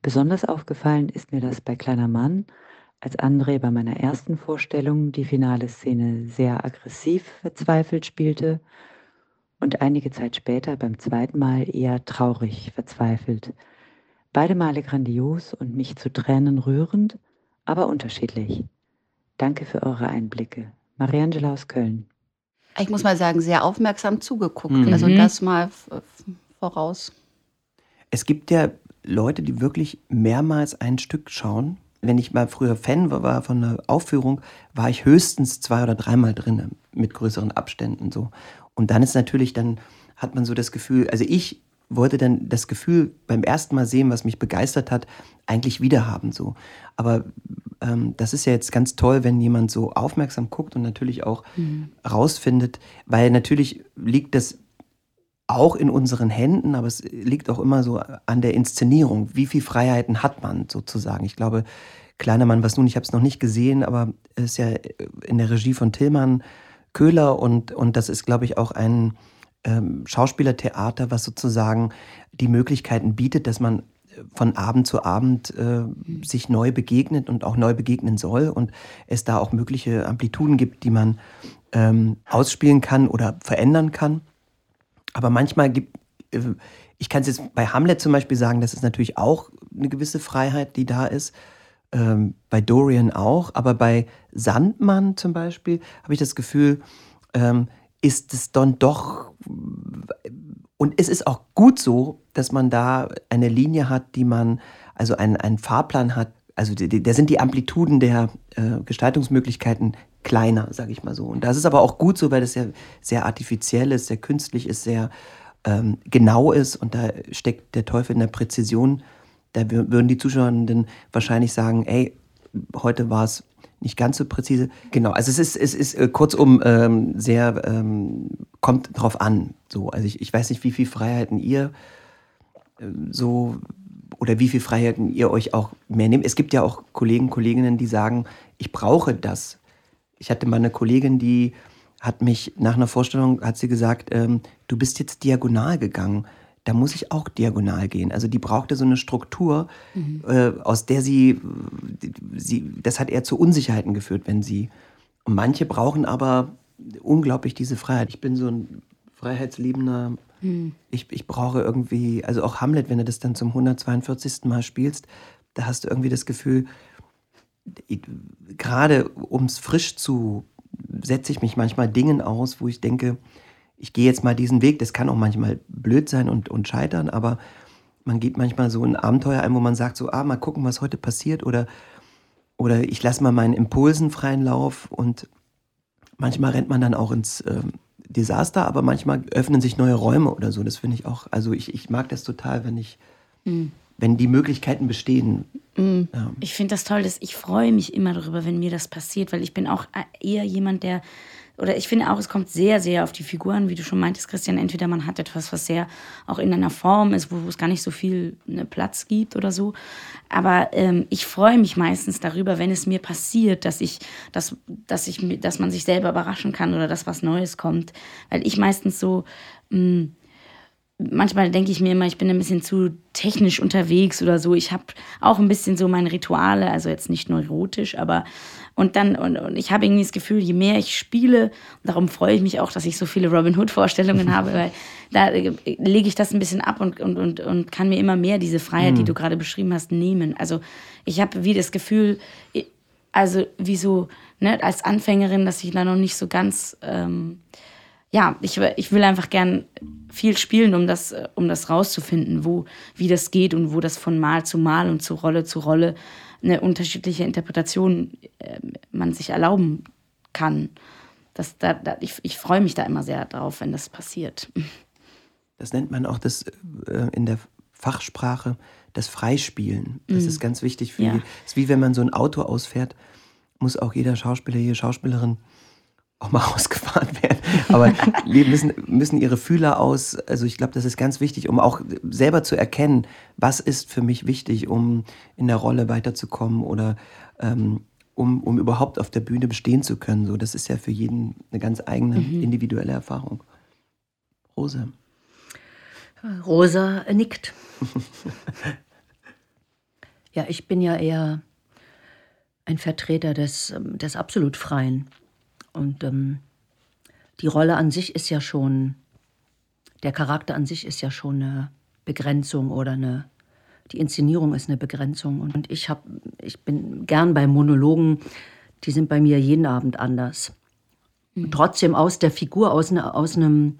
Besonders aufgefallen ist mir das bei Kleiner Mann, als André bei meiner ersten Vorstellung die finale Szene sehr aggressiv verzweifelt spielte und einige Zeit später beim zweiten Mal eher traurig verzweifelt. Beide Male grandios und mich zu Tränen rührend, aber unterschiedlich. Danke für eure Einblicke. Mariangela aus Köln. Ich muss mal sagen, sehr aufmerksam zugeguckt. Mhm. Also das mal voraus. Es gibt ja Leute, die wirklich mehrmals ein Stück schauen. Wenn ich mal früher Fan war, von einer Aufführung, war ich höchstens zwei oder dreimal drin, mit größeren Abständen so. Und dann ist natürlich, dann hat man so das Gefühl, also ich wollte dann das Gefühl beim ersten Mal sehen, was mich begeistert hat, eigentlich wiederhaben so. Aber ähm, das ist ja jetzt ganz toll, wenn jemand so aufmerksam guckt und natürlich auch mhm. rausfindet, weil natürlich liegt das auch in unseren Händen, aber es liegt auch immer so an der Inszenierung. Wie viel Freiheiten hat man sozusagen? Ich glaube, Kleiner Mann, was nun, ich habe es noch nicht gesehen, aber es ist ja in der Regie von Tillmann Köhler und, und das ist, glaube ich, auch ein ähm, Schauspielertheater, was sozusagen die Möglichkeiten bietet, dass man von Abend zu Abend äh, sich neu begegnet und auch neu begegnen soll und es da auch mögliche Amplituden gibt, die man ähm, ausspielen kann oder verändern kann. Aber manchmal gibt, äh, ich kann es jetzt bei Hamlet zum Beispiel sagen, das ist natürlich auch eine gewisse Freiheit, die da ist. Ähm, bei Dorian auch, aber bei Sandmann zum Beispiel habe ich das Gefühl, ähm, ist es dann doch, und es ist auch gut so, dass man da eine Linie hat, die man, also einen, einen Fahrplan hat, also da sind die Amplituden der äh, Gestaltungsmöglichkeiten kleiner, sage ich mal so. Und das ist aber auch gut so, weil das ja sehr artifiziell ist, sehr künstlich ist, sehr ähm, genau ist und da steckt der Teufel in der Präzision. Da würden die Zuschauerinnen wahrscheinlich sagen, ey, heute war es nicht ganz so präzise. Genau, also es ist, es ist äh, kurzum ähm, sehr, ähm, kommt drauf an. So, also ich, ich weiß nicht, wie viel Freiheiten ihr äh, so oder wie viel Freiheiten ihr euch auch mehr nehmt. Es gibt ja auch Kollegen, Kolleginnen, die sagen, ich brauche das ich hatte mal eine Kollegin, die hat mich nach einer Vorstellung, hat sie gesagt, ähm, du bist jetzt diagonal gegangen. Da muss ich auch diagonal gehen. Also die brauchte so eine Struktur, mhm. äh, aus der sie, sie, das hat eher zu Unsicherheiten geführt, wenn sie, und manche brauchen aber unglaublich diese Freiheit. Ich bin so ein freiheitsliebender, mhm. ich, ich brauche irgendwie, also auch Hamlet, wenn du das dann zum 142. Mal spielst, da hast du irgendwie das Gefühl, gerade um es frisch zu, setze ich mich manchmal Dingen aus, wo ich denke, ich gehe jetzt mal diesen Weg. Das kann auch manchmal blöd sein und, und scheitern, aber man geht manchmal so ein Abenteuer ein, wo man sagt, so, ah, mal gucken, was heute passiert oder, oder ich lasse mal meinen Impulsen freien Lauf und manchmal rennt man dann auch ins äh, Desaster, aber manchmal öffnen sich neue Räume oder so. Das finde ich auch, also ich, ich mag das total, wenn ich, mhm. Wenn die Möglichkeiten bestehen, Mhm. Ja. Ich finde das toll, dass ich freue mich immer darüber, wenn mir das passiert, weil ich bin auch eher jemand, der oder ich finde auch, es kommt sehr, sehr auf die Figuren, wie du schon meintest, Christian. Entweder man hat etwas, was sehr auch in einer Form ist, wo, wo es gar nicht so viel ne, Platz gibt oder so. Aber ähm, ich freue mich meistens darüber, wenn es mir passiert, dass ich, dass, dass ich, dass man sich selber überraschen kann oder dass was Neues kommt. Weil ich meistens so, mh, hm, manchmal denke ich mir immer, ich bin ein bisschen zu technisch unterwegs oder so. Ich habe auch ein bisschen so meine Rituale, also jetzt nicht neurotisch, aber und dann, und, und ich habe irgendwie das Gefühl, je mehr ich spiele, darum freue ich mich auch, dass ich so viele Robin Hood-Vorstellungen habe, weil da äh, lege ich das ein bisschen ab und, und, und, und kann mir immer mehr diese Freiheit, mhm. die du gerade beschrieben hast, nehmen. Also ich habe wie das Gefühl, also wie so, ne, als Anfängerin, dass ich da noch nicht so ganz. Ähm, ja, ich, ich will einfach gern viel spielen, um das, um das rauszufinden, wo, wie das geht und wo das von Mal zu Mal und zu Rolle zu Rolle eine unterschiedliche Interpretation äh, man sich erlauben kann. Das, da, da, ich, ich freue mich da immer sehr drauf, wenn das passiert. Das nennt man auch das äh, in der Fachsprache das Freispielen. Das mm. ist ganz wichtig für ja. die. Es ist wie wenn man so ein Auto ausfährt, muss auch jeder Schauspieler, jede Schauspielerin auch mal rausgefahren werden. Aber die müssen, müssen ihre Fühler aus. Also ich glaube, das ist ganz wichtig, um auch selber zu erkennen, was ist für mich wichtig, um in der Rolle weiterzukommen oder ähm, um, um überhaupt auf der Bühne bestehen zu können. So, das ist ja für jeden eine ganz eigene mhm. individuelle Erfahrung. Rose. Rosa nickt. ja, ich bin ja eher ein Vertreter des, des absolut Freien. Und ähm, die Rolle an sich ist ja schon, der Charakter an sich ist ja schon eine Begrenzung oder eine, die Inszenierung ist eine Begrenzung. Und ich, hab, ich bin gern bei Monologen, die sind bei mir jeden Abend anders. Mhm. Trotzdem aus der Figur, aus, ne, aus, einem,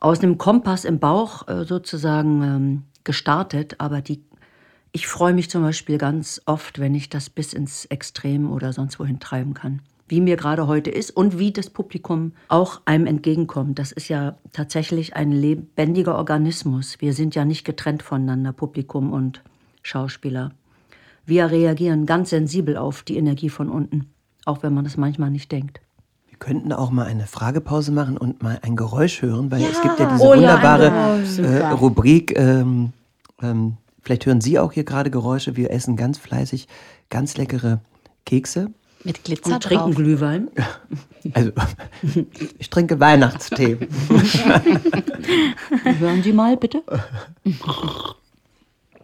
aus einem Kompass im Bauch äh, sozusagen ähm, gestartet, aber die, ich freue mich zum Beispiel ganz oft, wenn ich das bis ins Extrem oder sonst wohin treiben kann wie mir gerade heute ist und wie das Publikum auch einem entgegenkommt. Das ist ja tatsächlich ein lebendiger Organismus. Wir sind ja nicht getrennt voneinander, Publikum und Schauspieler, Wir reagieren ganz sensibel auf die Energie von unten, auch wenn man das manchmal nicht denkt. Wir könnten auch mal eine Fragepause machen und mal ein Geräusch hören, weil Ja. es gibt ja diese Oh ja, wunderbare genau. äh. Rubrik. Ähm, ähm, vielleicht hören Sie auch hier gerade Geräusche. Wir essen ganz fleißig ganz leckere Kekse. Mit Glitzer Und trinken drauf. Glühwein. Also, ich trinke Weihnachtstee. Hören Sie mal bitte.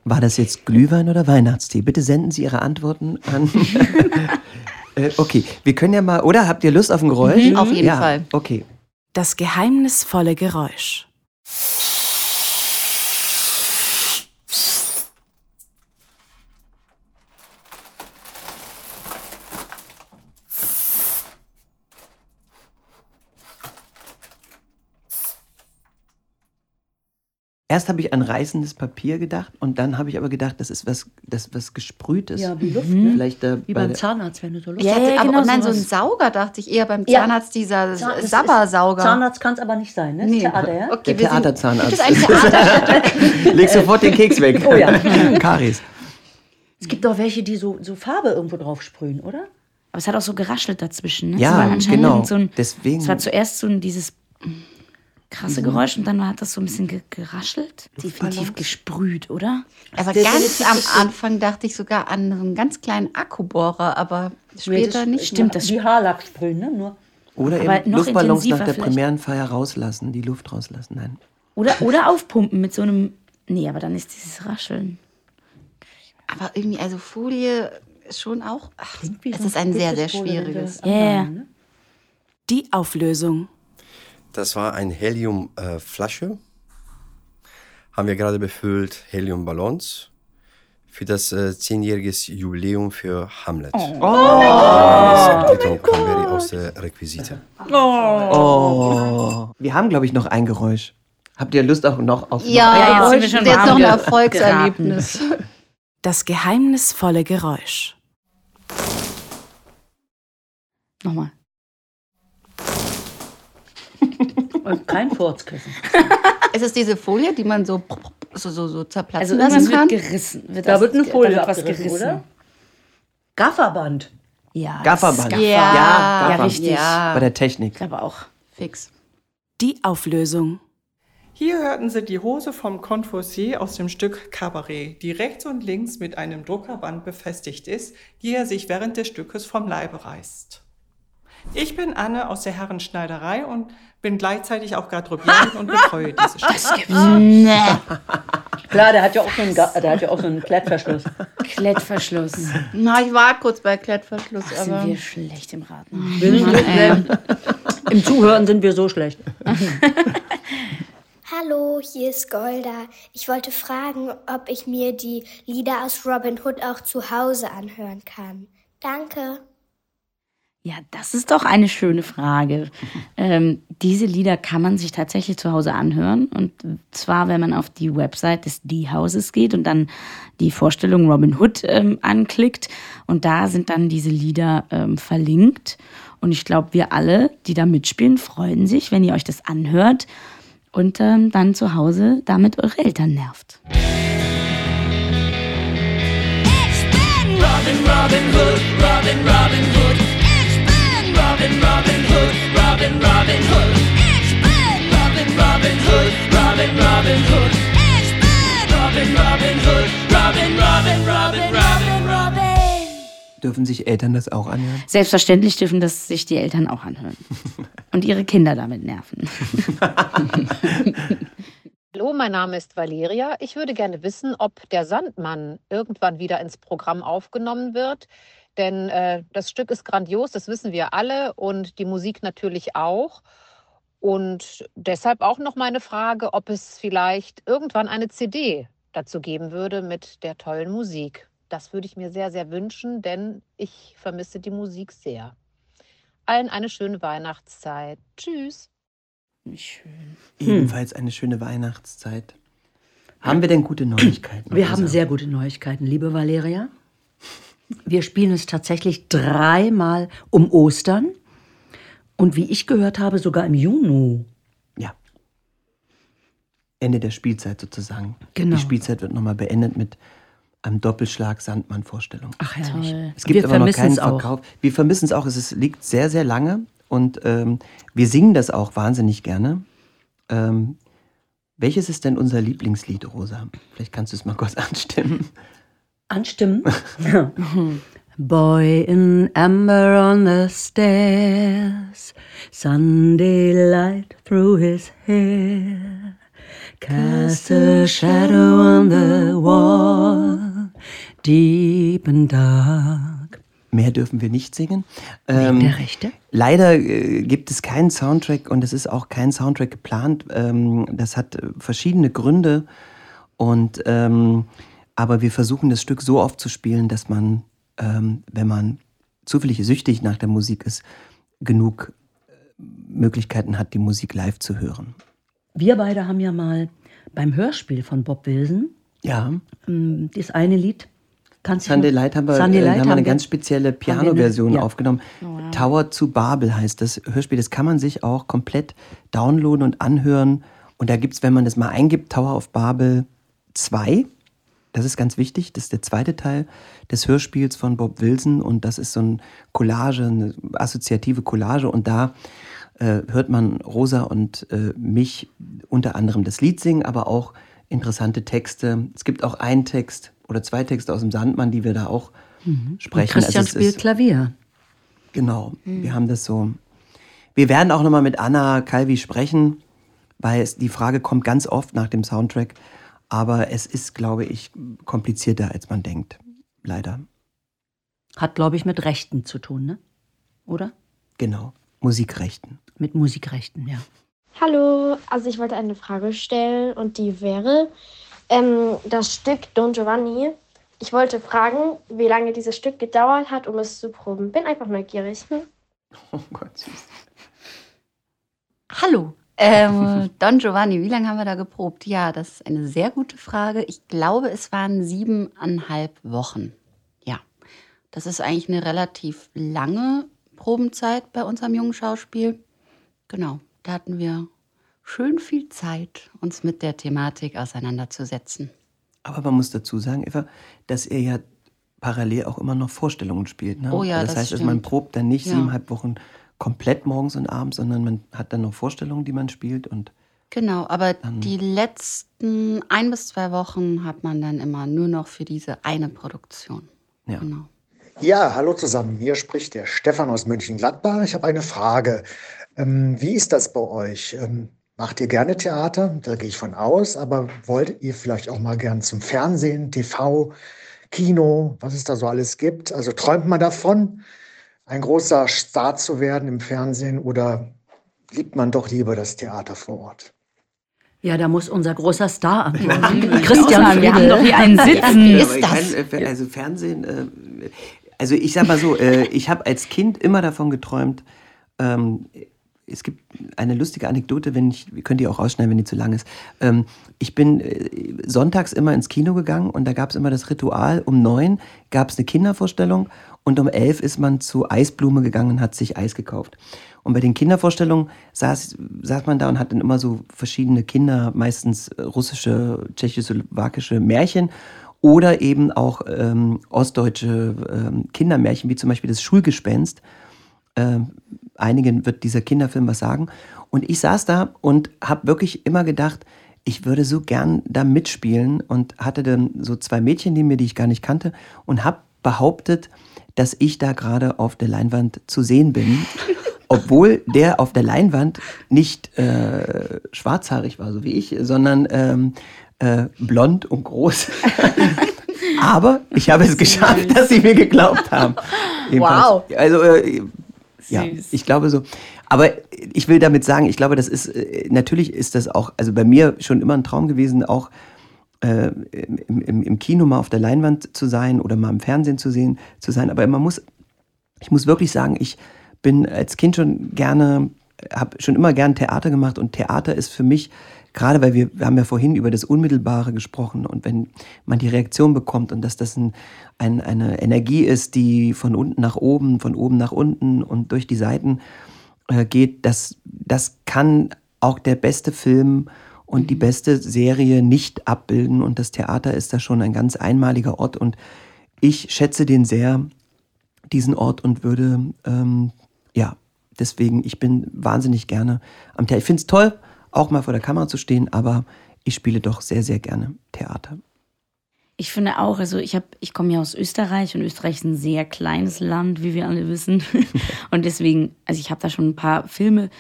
War das jetzt Glühwein oder Weihnachtstee? Bitte senden Sie Ihre Antworten an. äh, okay, wir können ja mal, oder habt ihr Lust auf ein Geräusch? Mhm, auf jeden ja, Fall. Okay. Das geheimnisvolle Geräusch. Erst habe ich an reißendes Papier gedacht und dann habe ich aber gedacht, das ist was, das was gesprühtes. Ja, wie Luft, ne? Vielleicht äh, Wie bei beim Zahnarzt, wenn du so Luft Ja, hast. ja, aber genau und nein, so ein. Sauger dachte ich eher beim Ja. Zahnarzt, dieser Zahn- Sabbersauger. Zahnarzt kann es aber nicht sein, ne? Das ist Nee. Theater, ja? Okay, Der Theaterzahnarzt. Gibt es ein Theater? Leg sofort den Keks weg. Oh ja. Karies. Es gibt auch welche, die so, so Farbe irgendwo drauf sprühen, oder? Aber es hat auch so geraschelt dazwischen. Ne? Ja, es war anscheinend genau. So ein, Deswegen- Es war zuerst so ein, dieses krasse Geräusch und dann hat das so ein bisschen ge geraschelt. Definitiv gesprüht, oder? Aber Definitiv ganz am Anfang dachte ich sogar an einen ganz kleinen Akkubohrer, aber später nicht. stimmt, das Wie Haarlack sprühen, ne? Nur Oder Aber eben Luftballons nach der vielleicht. Premierenfeier rauslassen, die Luft rauslassen. Nein. Oder, oder aufpumpen mit so einem. Nee, aber dann ist dieses Rascheln. Aber irgendwie, also Folie ist schon auch. Ach, es ist ein sehr, sehr schwieriges. Ja, anmalen, ne? Die Auflösung. Das war eine Heliumflasche. Haben wir gerade befüllt Heliumballons für das äh, zehnjähriges Jubiläum für Hamlet. Oh, oh Tom Cranberry aus der Requisite. Oh. Wir haben, glaube ich, noch ein Geräusch. Habt ihr Lust auch noch auf Ja, noch ein jetzt Geräusch? sind wir schon jetzt noch ein Erfolgserlebnis. Das geheimnisvolle Geräusch. Nochmal. Und kein Furzkissen. Es ist diese Folie, die man so, so, so, so zerplatzen Also lassen kann. wird gerissen. Wird Da wird eine Folie da wird gerissen. oder? Gafferband. Ja. Gafferband. ist Ja, Gaffer. ja, Ja, richtig. Ja. Bei der Technik. Ich glaube auch. Fix. Die Auflösung. Hier hörten Sie die Hose vom Confucier aus dem Stück Cabaret, die rechts und links mit einem Druckerband befestigt ist, die er sich während des Stückes vom Leibe reißt. Ich bin Anne aus der Herrenschneiderei und bin gleichzeitig auch Garderobierin und betreue diese Stücke. Nee. Klar, der hat ja auch so einen, Ga der hat ja auch so einen Klettverschluss. Klettverschluss. Na, ich war kurz bei Klettverschluss, Ach, sind aber. wir schlecht im Raten. Wir sind schlecht. Im Zuhören sind wir so schlecht. Hallo, hier ist Golda. Ich wollte fragen, ob ich mir die Lieder aus Robin Hood auch zu Hause anhören kann. Danke. Ja, das ist doch eine schöne Frage. Ähm, diese Lieder kann man sich tatsächlich zu Hause anhören. Und zwar, wenn man auf die Website des D-Hauses geht und dann die Vorstellung Robin Hood ähm, anklickt. Und da sind dann diese Lieder ähm, verlinkt. Und ich glaube, wir alle, die da mitspielen, freuen sich, wenn ihr euch das anhört und ähm, dann zu Hause damit eure Eltern nervt. Robin, Robin Hood, Robin, Robin Hood. Bin Robin, Robin Hood, Robin, Robin Hood. Ich bin Robin, Robin Hood, Robin, Robin Hood. Ich bin Robin, Robin Hood, Robin, Robin, Robin, Robin, Robin. Dürfen sich Eltern das auch anhören? Selbstverständlich dürfen das sich die Eltern auch anhören. Und ihre Kinder damit nerven. Hallo, mein Name ist Valeria. Ich würde gerne wissen, ob der Sandmann irgendwann wieder ins Programm aufgenommen wird. Denn äh, das Stück ist grandios, das wissen wir alle und die Musik natürlich auch. Und deshalb auch noch meine Frage, ob es vielleicht irgendwann eine CD dazu geben würde mit der tollen Musik. Das würde ich mir sehr, sehr wünschen, denn ich vermisse die Musik sehr. Allen eine schöne Weihnachtszeit. Tschüss. Schön. Ebenfalls eine schöne Weihnachtszeit. Haben wir denn gute Neuigkeiten? Wir haben sehr gute Neuigkeiten, liebe Valeria. Wir spielen es tatsächlich dreimal um Ostern. Und wie ich gehört habe, sogar im Juni. Ja. Ende der Spielzeit sozusagen. Genau. Die Spielzeit wird nochmal beendet mit einem Doppelschlag Sandmann-Vorstellung. Ach herrlich. Toll. Es gibt Wir aber noch keinen auch. Verkauf. Wir vermissen es auch. Es liegt sehr, sehr lange und ähm, wir singen das auch wahnsinnig gerne. Ähm, welches ist denn unser Lieblingslied, Rosa? Vielleicht kannst du es mal kurz anstimmen. Anstimmen? Boy in amber on the stairs, Sunday light through his hair, cast a shadow on the wall, deep and dark. Mehr dürfen wir nicht singen. Ähm, der Rechte? Leider äh, gibt es keinen Soundtrack und es ist auch kein Soundtrack geplant. Ähm, das hat äh, verschiedene Gründe. Und ähm, aber wir versuchen das Stück so oft zu spielen, dass man, ähm, wenn man zufällig süchtig nach der Musik ist, genug äh, Möglichkeiten hat, die Musik live zu hören. Wir beide haben ja mal beim Hörspiel von Bob Wilson Ja. ähm, das eine Lied. Kannst du Sunday Light haben wir, Sunday äh, Light haben wir eine wir- ganz spezielle haben Piano-Version ja. aufgenommen. Tower zu Babel heißt das Hörspiel. Das kann man sich auch komplett downloaden und anhören. Und da gibt es, wenn man das mal eingibt, Tower of Babel 2. Das ist ganz wichtig. Das ist der zweite Teil des Hörspiels von Bob Wilson. Und das ist so ein Collage, eine assoziative Collage. Und da äh, hört man Rosa und äh, mich unter anderem das Lied singen, aber auch interessante Texte. Es gibt auch einen Text oder zwei Texte aus dem Sandmann, die wir da auch Mhm. sprechen. Und Christian Also spielt ist- Klavier. Genau, wir haben das so. Wir werden auch nochmal mit Anna Calvi sprechen, weil es, die Frage kommt ganz oft nach dem Soundtrack. Aber es ist, glaube ich, komplizierter, als man denkt. Leider. Hat, glaube ich, mit Rechten zu tun, ne? Oder? Genau. Musikrechten. Mit Musikrechten, ja. Hallo, also ich wollte eine Frage stellen und die wäre, ähm, das Stück Don Giovanni. Ich wollte fragen, wie lange dieses Stück gedauert hat, um es zu proben. Bin einfach neugierig. Hm? Oh Gott, süß. Hallo. Ähm, Don Giovanni, wie lange haben wir da geprobt? Ja, das ist eine sehr gute Frage. Ich glaube, es waren siebeneinhalb Wochen. Ja, das ist eigentlich eine relativ lange Probenzeit bei unserem jungen Schauspiel. Genau, da hatten wir schön viel Zeit, uns mit der Thematik auseinanderzusetzen. Aber man muss dazu sagen, Eva, dass er ja parallel auch immer noch Vorstellungen spielt. Ne? Oh ja, das, das heißt, also man stimmt. probt dann nicht Ja. siebeneinhalb Wochen komplett morgens und abends, sondern man hat dann noch Vorstellungen, die man spielt. Und Genau, aber die letzten ein bis zwei Wochen hat man dann immer nur noch für diese eine Produktion. Ja. Genau. Ja, hallo zusammen. Hier spricht der Stefan aus Mönchengladbach. Ich habe eine Frage. Ähm, wie ist das bei euch? Ähm, macht ihr gerne Theater? Da gehe ich von aus. Aber wollt ihr vielleicht auch mal gern zum Fernsehen, TV, Kino, was es da so alles gibt? Also träumt man davon, ein großer Star zu werden im Fernsehen oder liebt man doch lieber das Theater vor Ort? Ja, da muss unser großer Star antworten. Christian Christian. Wir haben doch hier einen sitzen. Ja, aber kein, äh, Fer- also Fernsehen, äh, also ich sag mal so, äh, ich habe als Kind immer davon geträumt, ähm, es gibt eine lustige Anekdote, wenn ich, könnt ihr auch rausschneiden, wenn die zu lang ist. Ähm, ich bin äh, sonntags immer ins Kino gegangen und da gab es immer das Ritual, um neun gab es eine Kindervorstellung und um elf ist man zu Eisblume gegangen und hat sich Eis gekauft. Und bei den Kindervorstellungen saß, saß man da und hat dann immer so verschiedene Kinder, meistens äh, russische, tschechoslowakische Märchen oder eben auch ähm, ostdeutsche ähm, Kindermärchen, wie zum Beispiel das Schulgespenst. Ähm, einigen wird dieser Kinderfilm was sagen. Und ich saß da und habe wirklich immer gedacht, ich würde so gern da mitspielen und hatte dann so zwei Mädchen neben mir, die ich gar nicht kannte und habe behauptet, dass ich da gerade auf der Leinwand zu sehen bin, obwohl der auf der Leinwand nicht äh, schwarzhaarig war, so wie ich, sondern ähm, äh, blond und groß. Aber ich habe es geschafft, dass sie mir geglaubt haben. Jedenfalls. Wow. Also äh, ja, ich glaube so. Aber ich will damit sagen, ich glaube, das ist, äh, natürlich ist das auch, also bei mir schon immer ein Traum gewesen, auch äh, im, im, im Kino mal auf der Leinwand zu sein oder mal im Fernsehen zu sehen, zu sein. Aber man muss, ich muss wirklich sagen, ich bin als Kind schon gerne, habe schon immer gern Theater gemacht und Theater ist für mich, gerade weil wir, wir haben ja vorhin über das Unmittelbare gesprochen und wenn man die Reaktion bekommt und dass das ein, ein, eine Energie ist, die von unten nach oben, von oben nach unten und durch die Seiten äh, geht, das, das kann auch der beste Film und die beste Serie nicht abbilden. Und das Theater ist da schon ein ganz einmaliger Ort. Und ich schätze den sehr, diesen Ort, und würde, ähm, ja, deswegen, ich bin wahnsinnig gerne am Theater. Ich finde es toll, auch mal vor der Kamera zu stehen, aber ich spiele doch sehr, sehr gerne Theater. Ich finde auch, also ich ich komme ja aus Österreich und Österreich ist ein sehr kleines Land, wie wir alle wissen. Und deswegen, also ich habe da schon ein paar Filme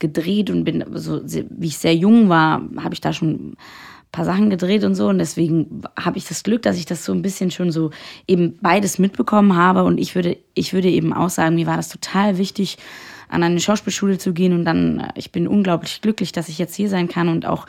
gedreht und bin so, wie ich sehr jung war, habe ich da schon ein paar Sachen gedreht und so. Und deswegen habe ich das Glück, dass ich das so ein bisschen schon so eben beides mitbekommen habe. Und ich würde, ich würde eben auch sagen, mir war das total wichtig, an eine Schauspielschule zu gehen. Und dann, ich bin unglaublich glücklich, dass ich jetzt hier sein kann und auch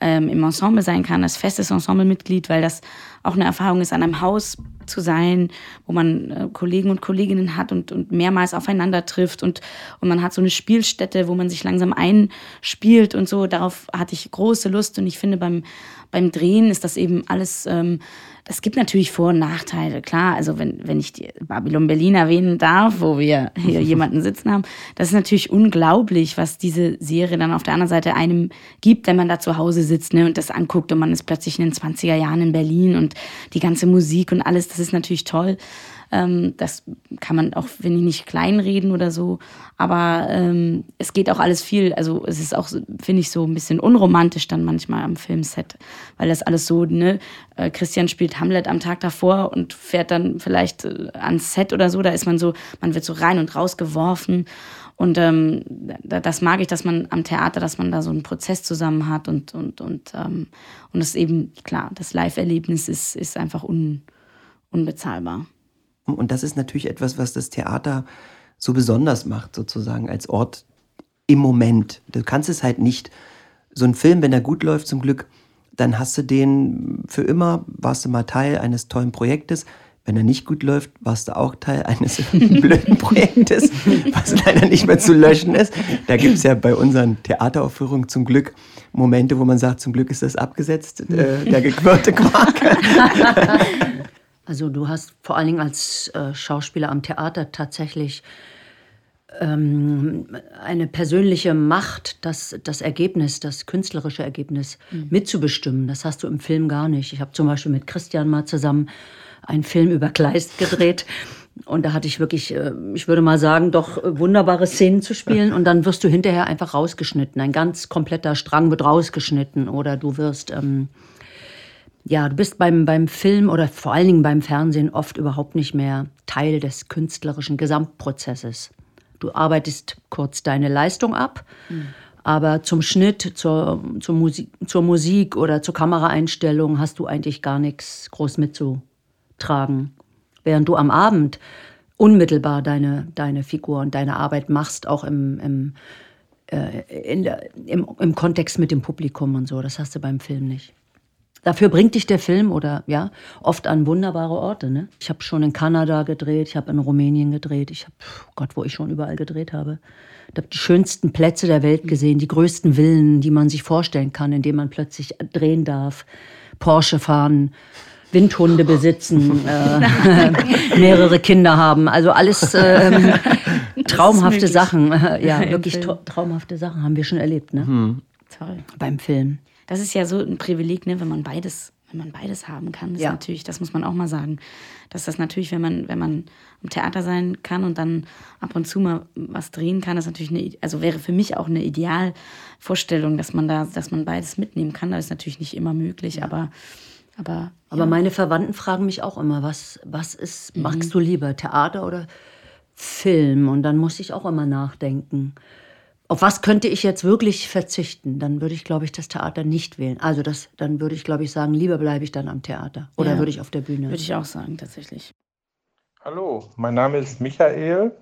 ähm, im Ensemble sein kann, als festes Ensemblemitglied, weil das auch eine Erfahrung ist, an einem Haus zu sein, wo man äh, Kollegen und Kolleginnen hat und, und mehrmals aufeinander trifft und, und man hat so eine Spielstätte, wo man sich langsam einspielt und so. Darauf hatte ich große Lust und ich finde beim, beim Drehen ist das eben alles ähm, es gibt natürlich Vor- und Nachteile, klar. Also wenn, wenn ich die Babylon Berlin erwähnen darf, wo wir hier jemanden sitzen haben, das ist natürlich unglaublich, was diese Serie dann auf der anderen Seite einem gibt, wenn man da zu Hause sitzt ne, und das anguckt und man ist plötzlich in den 20er Jahren in Berlin und die ganze Musik und alles, das ist natürlich toll. Ähm, das kann man auch, wenn ich nicht kleinreden oder so. Aber ähm, es geht auch alles viel, also es ist auch, finde ich, so ein bisschen unromantisch dann manchmal am Filmset, weil das alles so, ne, äh, Christian spielt Hamlet am Tag davor und fährt dann vielleicht äh, ans Set oder so, da ist man so, man wird so rein und raus geworfen. Und ähm, das mag ich, dass man am Theater, dass man da so einen Prozess zusammen hat und, und, und, ähm, und das eben, klar, das Live-Erlebnis ist, ist einfach un, unbezahlbar. Und das ist natürlich etwas, was das Theater so besonders macht, sozusagen als Ort im Moment. Du kannst es halt nicht. So ein Film, wenn er gut läuft, zum Glück, dann hast du den für immer, warst du mal Teil eines tollen Projektes. Wenn er nicht gut läuft, warst du auch Teil eines blöden Projektes, was leider nicht mehr zu löschen ist. Da gibt es ja bei unseren Theateraufführungen zum Glück Momente, wo man sagt, zum Glück ist das abgesetzt, äh, der gequirlte Quark. Also du hast vor allen Dingen als äh, Schauspieler am Theater tatsächlich ähm, eine persönliche Macht, das, das Ergebnis, das künstlerische Ergebnis mhm. mitzubestimmen. Das hast du im Film gar nicht. Ich habe zum Beispiel mit Christian mal zusammen einen Film über Kleist gedreht. Und da hatte ich wirklich, äh, ich würde mal sagen, doch wunderbare Szenen zu spielen. Und dann wirst du hinterher einfach rausgeschnitten. Ein ganz kompletter Strang wird rausgeschnitten. Oder du wirst ähm, ja, du bist beim, beim Film oder vor allen Dingen beim Fernsehen oft überhaupt nicht mehr Teil des künstlerischen Gesamtprozesses. Du arbeitest kurz deine Leistung ab, mhm. aber zum Schnitt, zur, zur, Musik, zur Musik oder zur Kameraeinstellung hast du eigentlich gar nichts groß mitzutragen. Während du am Abend unmittelbar deine, deine Figur und deine Arbeit machst, auch im, im, äh, der, im, im Kontext mit dem Publikum und so. Das hast du beim Film nicht. Dafür bringt dich der Film oder ja oft an wunderbare Orte. Ne? Ich habe schon in Kanada gedreht, ich habe in Rumänien gedreht, ich habe oh Gott, wo ich schon überall gedreht habe. Ich habe die schönsten Plätze der Welt gesehen, die größten Villen, die man sich vorstellen kann, in denen man plötzlich drehen darf, Porsche fahren, Windhunde besitzen, äh, mehrere Kinder haben. Also alles ähm, traumhafte Sachen. ja, wirklich traumhafte Sachen haben wir schon erlebt. Ne? Hm. Toll. Beim Film das ist ja so ein Privileg, ne, wenn man beides, wenn man beides haben kann. Das ja. natürlich, das muss man auch mal sagen. Dass das natürlich, wenn man, wenn man im Theater sein kann und dann ab und zu mal was drehen kann, ist natürlich eine, also wäre für mich auch eine Idealvorstellung, dass man da, dass man beides mitnehmen kann. Das ist natürlich nicht immer möglich, ja. aber aber, aber ja. meine Verwandten fragen mich auch immer, was, was ist, mhm. magst du lieber, Theater oder Film? Und dann muss ich auch immer nachdenken auf was könnte ich jetzt wirklich verzichten? Dann würde ich, glaube ich, das Theater nicht wählen. Also das, dann würde ich, glaube ich, sagen, lieber bleibe ich dann am Theater. Oder ja, würde ich auf der Bühne? Würde ich auch sagen, tatsächlich. Hallo, mein Name ist Michael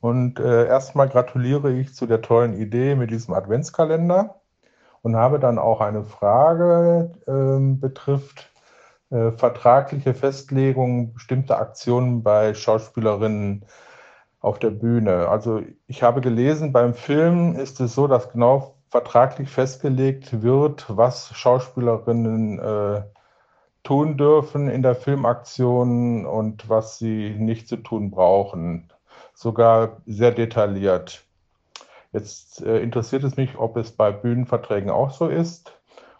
und äh, erstmal gratuliere ich zu der tollen Idee mit diesem Adventskalender und habe dann auch eine Frage äh, betrifft äh, vertragliche Festlegung bestimmter Aktionen bei Schauspielerinnen auf der Bühne. Also ich habe gelesen, beim Film ist es so, dass genau vertraglich festgelegt wird, was Schauspielerinnen äh, tun dürfen in der Filmaktion und was sie nicht zu tun brauchen. Sogar sehr detailliert. Jetzt äh, interessiert es mich, ob es bei Bühnenverträgen auch so ist.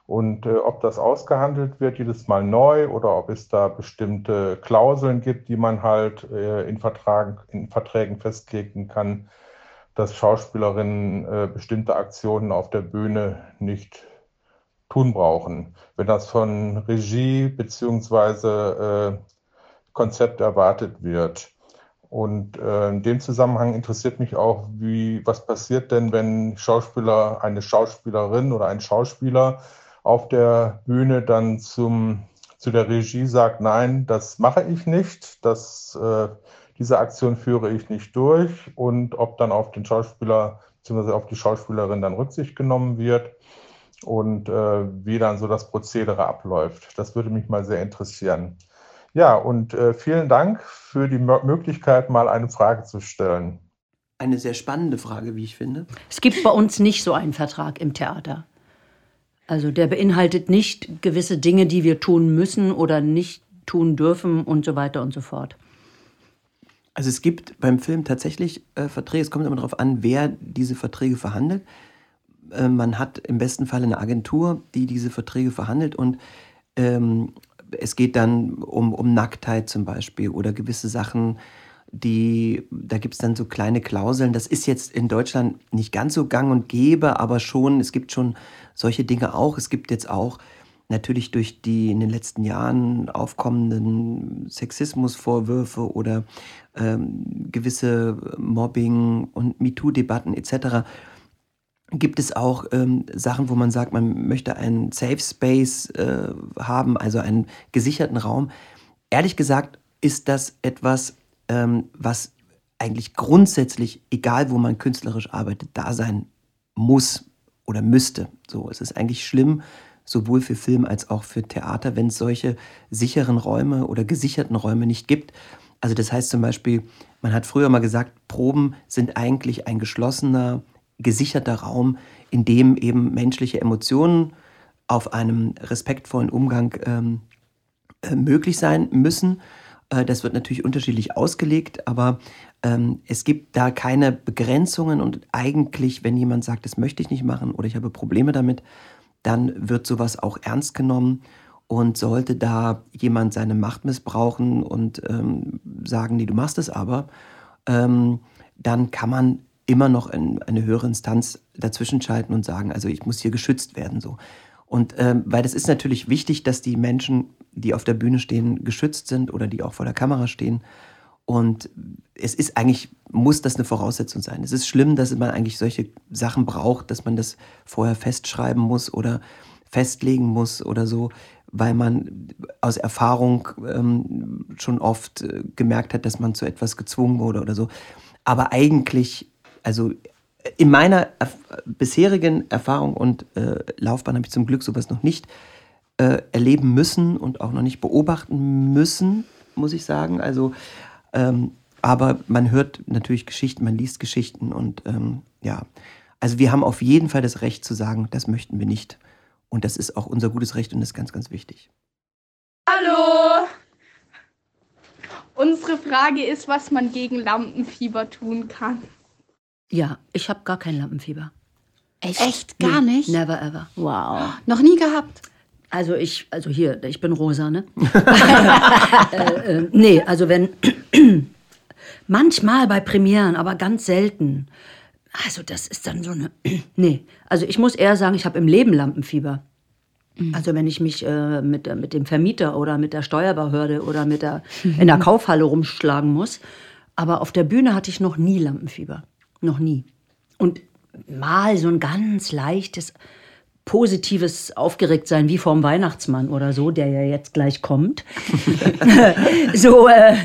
Und äh, ob das ausgehandelt wird jedes Mal neu oder ob es da bestimmte Klauseln gibt, die man halt äh, in, Vertragen, in Verträgen festlegen kann, dass Schauspielerinnen äh, bestimmte Aktionen auf der Bühne nicht tun brauchen. Wenn das von Regie beziehungsweise äh, Konzept erwartet wird. Und äh, in dem Zusammenhang interessiert mich auch, wie, was passiert denn, wenn Schauspieler, eine Schauspielerin oder ein Schauspieler auf der Bühne dann zum, zu der Regie sagt, nein, das mache ich nicht, das, äh, diese Aktion führe ich nicht durch und ob dann auf den Schauspieler bzw. auf die Schauspielerin dann Rücksicht genommen wird und äh, wie dann so das Prozedere abläuft. Das würde mich mal sehr interessieren. Ja, und äh, vielen Dank für die Mö Möglichkeit, mal eine Frage zu stellen. Eine sehr spannende Frage, wie ich finde. Es gibt bei uns nicht so einen Vertrag im Theater. Also der beinhaltet nicht gewisse Dinge, die wir tun müssen oder nicht tun dürfen und so weiter und so fort. Also es gibt beim Film tatsächlich äh, Verträge, es kommt immer darauf an, wer diese Verträge verhandelt. Äh, man hat im besten Fall eine Agentur, die diese Verträge verhandelt und ähm, es geht dann um, um Nacktheit zum Beispiel oder gewisse Sachen, die, da gibt es dann so kleine Klauseln. Das ist jetzt in Deutschland nicht ganz so gang und gäbe, aber schon, es gibt schon solche Dinge auch. Es gibt jetzt auch natürlich durch die in den letzten Jahren aufkommenden Sexismusvorwürfe oder ähm, gewisse Mobbing- und MeToo-Debatten etc gibt es auch ähm, Sachen, wo man sagt, man möchte einen Safe Space äh, haben, also einen gesicherten Raum. Ehrlich gesagt ist das etwas, ähm, was eigentlich grundsätzlich, egal wo man künstlerisch arbeitet, da sein muss oder müsste. So, es ist eigentlich schlimm, sowohl für Film als auch für Theater, wenn es solche sicheren Räume oder gesicherten Räume nicht gibt. Also das heißt zum Beispiel, man hat früher mal gesagt, Proben sind eigentlich ein geschlossener gesicherter Raum, in dem eben menschliche Emotionen auf einem respektvollen Umgang ähm, äh, möglich sein müssen. Äh, das wird natürlich unterschiedlich ausgelegt, aber ähm, es gibt da keine Begrenzungen und eigentlich, wenn jemand sagt, das möchte ich nicht machen oder ich habe Probleme damit, dann wird sowas auch ernst genommen. Und sollte da jemand seine Macht missbrauchen und ähm, sagen, nee, du machst es aber, ähm, dann kann man immer noch in eine höhere Instanz dazwischen schalten und sagen, also ich muss hier geschützt werden so. Und ähm, weil das ist natürlich wichtig, dass die Menschen, die auf der Bühne stehen, geschützt sind oder die auch vor der Kamera stehen. Und es ist eigentlich, muss das eine Voraussetzung sein. Es ist schlimm, dass man eigentlich solche Sachen braucht, dass man das vorher festschreiben muss oder festlegen muss oder so, weil man aus Erfahrung ähm, schon oft äh, gemerkt hat, dass man zu etwas gezwungen wurde oder so. Aber eigentlich also in meiner erf bisherigen Erfahrung und äh, Laufbahn habe ich zum Glück sowas noch nicht äh, erleben müssen und auch noch nicht beobachten müssen, muss ich sagen. Also, ähm, aber man hört natürlich Geschichten, man liest Geschichten und ähm, ja, also wir haben auf jeden Fall das Recht zu sagen, das möchten wir nicht. Und das ist auch unser gutes Recht und ist ganz, ganz wichtig. Hallo! Unsere Frage ist, was man gegen Lampenfieber tun kann. Ja, ich habe gar kein Lampenfieber. Echt? Echt? Gar nicht? Never ever. Wow. Noch nie gehabt? Also ich, also hier, ich bin rosa, ne? äh, äh, nee, also wenn, manchmal bei Premieren, aber ganz selten. Also das ist dann so eine, nee. Also ich muss eher sagen, ich habe im Leben Lampenfieber. Also wenn ich mich äh, mit, mit dem Vermieter oder mit der Steuerbehörde oder mit der, in der Kaufhalle rumschlagen muss. Aber auf der Bühne hatte ich noch nie Lampenfieber. Noch nie. Und mal so ein ganz leichtes, positives Aufgeregtsein wie vorm Weihnachtsmann oder so, der ja jetzt gleich kommt. so, äh,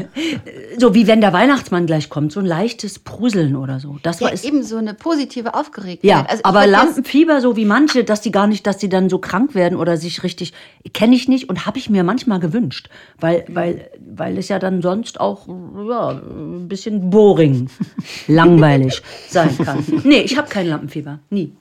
so wie wenn der Weihnachtsmann gleich kommt, so ein leichtes Pruseln oder so. Das ja, war es. eben so eine positive Aufgeregtheit. Ja, Also aber Lampenfieber, so wie manche, dass die gar nicht, dass die dann so krank werden oder sich richtig, kenne ich nicht und habe ich mir manchmal gewünscht, weil, weil, weil es ja dann sonst auch ja, ein bisschen boring, langweilig sein kann. Nee, ich habe kein Lampenfieber, nie.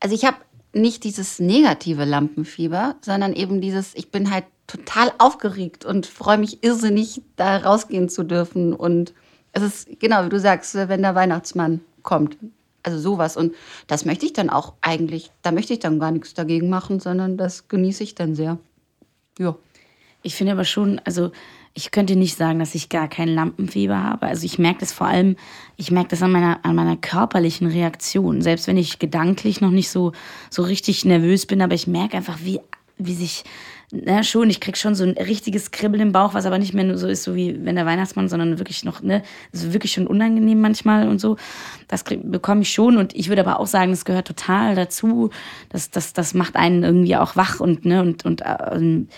Also ich habe nicht dieses negative Lampenfieber, sondern eben dieses, ich bin halt total aufgeregt und freue mich irrsinnig, da rausgehen zu dürfen. Und es ist, genau wie du sagst, wenn der Weihnachtsmann kommt. Also sowas. Und das möchte ich dann auch eigentlich, da möchte ich dann gar nichts dagegen machen, sondern das genieße ich dann sehr. Ja. Ich finde aber schon, also ich könnte nicht sagen, dass ich gar kein Lampenfieber habe. Also ich merke das vor allem, ich merke das an meiner, an meiner körperlichen Reaktion. Selbst wenn ich gedanklich noch nicht so, so richtig nervös bin, aber ich merke einfach, wie, wie sich, na schon, ich krieg schon so ein richtiges Kribbeln im Bauch, was aber nicht mehr so ist, so wie wenn der Weihnachtsmann, sondern wirklich noch, ne, ist wirklich schon unangenehm manchmal und so. Das bekomme ich schon und ich würde aber auch sagen, das gehört total dazu. Das, das, das macht einen irgendwie auch wach und, ne, und, und ähm,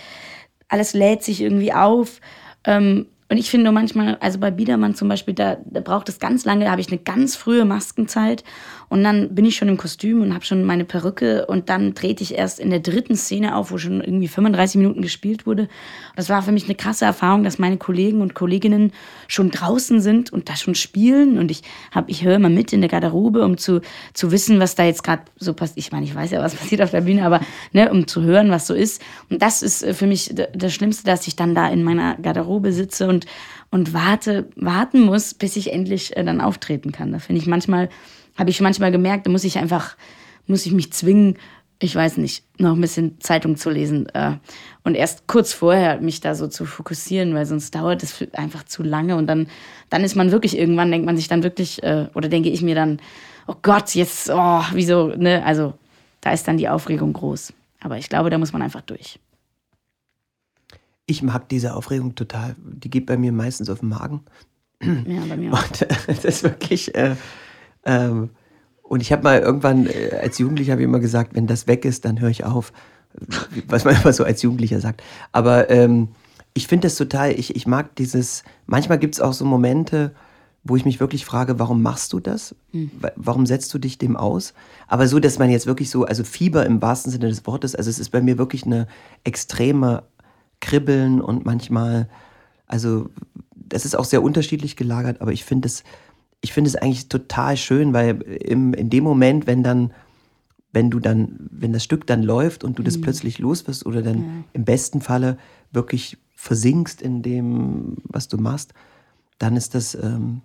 alles lädt sich irgendwie auf. Ähm, und ich finde manchmal, also bei Biedermann zum Beispiel, da, da braucht es ganz lange, da habe ich eine ganz frühe Maskenzeit und dann bin ich schon im Kostüm und habe schon meine Perücke und dann trete ich erst in der dritten Szene auf, wo schon irgendwie 35 Minuten gespielt wurde. Das war für mich eine krasse Erfahrung, dass meine Kollegen und Kolleginnen schon draußen sind und da schon spielen und ich habe, ich höre immer mit in der Garderobe, um zu, zu wissen, was da jetzt gerade so passiert. Ich meine, ich weiß ja, was passiert auf der Bühne, aber ne, um zu hören, was so ist. Und das ist äh, für mich das Schlimmste, dass ich dann da in meiner Garderobe sitze und und warte, warten muss, bis ich endlich äh, dann auftreten kann. Da finde ich manchmal, habe ich manchmal gemerkt, da muss ich einfach, muss ich mich zwingen, ich weiß nicht, noch ein bisschen Zeitung zu lesen äh, und erst kurz vorher mich da so zu fokussieren, weil sonst dauert es einfach zu lange und dann, dann ist man wirklich irgendwann, denkt man sich dann wirklich, äh, oder denke ich mir dann, oh Gott, jetzt, oh, wieso, ne, also da ist dann die Aufregung groß. Aber ich glaube, da muss man einfach durch. Ich mag diese Aufregung total. Die geht bei mir meistens auf den Magen. Ja, bei mir auch. Und äh, das ist wirklich. Äh, ähm, und ich habe mal irgendwann, äh, als Jugendlicher habe ich immer gesagt, wenn das weg ist, dann höre ich auf. Was man immer so als Jugendlicher sagt. Aber ähm, ich finde das total, ich, ich mag dieses, manchmal gibt es auch so Momente, wo ich mich wirklich frage, warum machst du das? Mhm. Wa- Warum setzt du dich dem aus? Aber so, dass man jetzt wirklich so, also Fieber im wahrsten Sinne des Wortes, also es ist bei mir wirklich eine extreme Kribbeln und manchmal, also das ist auch sehr unterschiedlich gelagert, aber ich finde es, ich finde es eigentlich total schön, weil im, in dem Moment, wenn dann, wenn du dann, wenn das Stück dann läuft und du das Mhm. plötzlich los wirst oder dann Ja. im besten Falle wirklich versinkst in dem, was du machst, dann ist das, ähm,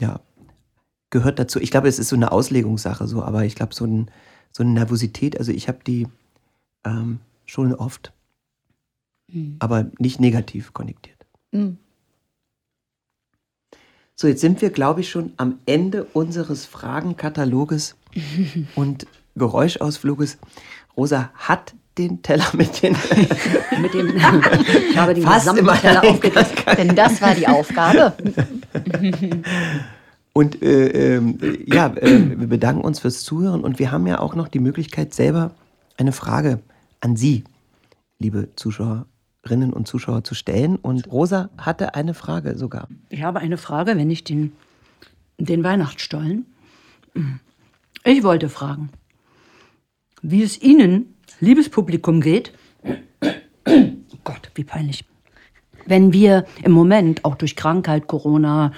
ja, gehört dazu. Ich glaube, es ist so eine Auslegungssache so, aber ich glaube, so, ein, so eine Nervosität, also ich habe die ähm, schon oft, Mhm. aber nicht negativ konnektiert. Mhm. So, jetzt sind wir, glaube ich, schon am Ende unseres Fragenkataloges und Geräuschausfluges. Rosa hat den Teller mit den. mit dem, ich habe den Fast gesamten Teller aufgegessen. Denn das war die Aufgabe. Und äh, ähm, ja, äh, wir bedanken uns fürs Zuhören und wir haben ja auch noch die Möglichkeit, selber eine Frage an Sie, liebe Zuschauerinnen und Zuschauer, zu stellen. Und Rosa hatte eine Frage sogar. Ich habe eine Frage, wenn ich den, den Weihnachtsstollen. Ich wollte fragen, wie es Ihnen, liebes Publikum, geht. Oh Gott, wie peinlich. Wenn wir im Moment auch durch Krankheit, Corona,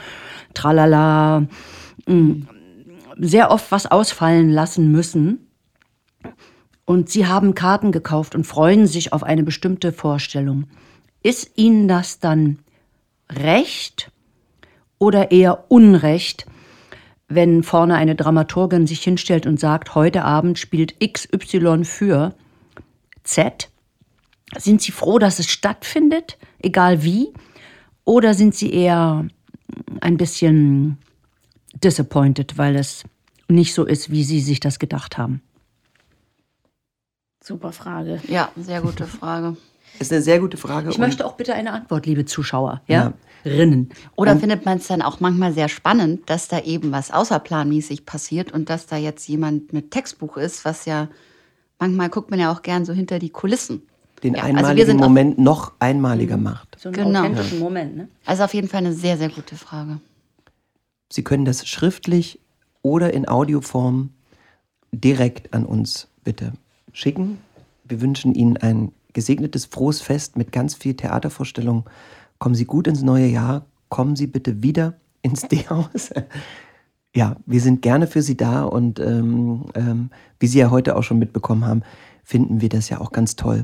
tralala, mh, sehr oft was ausfallen lassen müssen. Und Sie haben Karten gekauft und freuen sich auf eine bestimmte Vorstellung. Ist Ihnen das dann recht oder eher Unrecht, wenn vorne eine Dramaturgin sich hinstellt und sagt, heute Abend spielt XY für Z? Sind Sie froh, dass es stattfindet, egal wie? Oder sind Sie eher ein bisschen disappointed, weil es nicht so ist, wie Sie sich das gedacht haben? Super Frage. Ja, sehr gute Frage. Ist eine sehr gute Frage. Ich und- möchte auch bitte eine Antwort, liebe Zuschauer. Ja? Rinnen. Oder findet man es dann auch manchmal sehr spannend, dass da eben was außerplanmäßig passiert und dass da jetzt jemand mit Textbuch ist, was ja manchmal guckt man ja auch gern so hinter die Kulissen. den Ja, also wir einmaligen sind auch- Moment noch einmaliger macht. So einen Genau. authentischen Moment, ne? Also auf jeden Fall eine sehr, sehr gute Frage. Sie können das schriftlich oder in Audioform direkt an uns bitte schicken. Wir wünschen Ihnen ein gesegnetes, frohes Fest mit ganz viel Theatervorstellung. Kommen Sie gut ins neue Jahr. Kommen Sie bitte wieder ins D-Haus. Ja, wir sind gerne für Sie da und ähm, ähm, wie Sie ja heute auch schon mitbekommen haben, finden wir das ja auch ganz toll,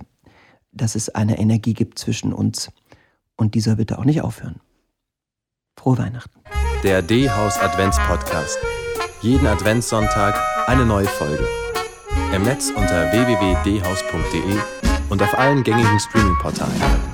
dass es eine Energie gibt zwischen uns und die soll bitte auch nicht aufhören. Frohe Weihnachten. der D-Haus Advents Podcast. Jeden Adventssonntag eine neue Folge. Im Netz unter www.dhaus.de und auf allen gängigen Streaming-Portalen.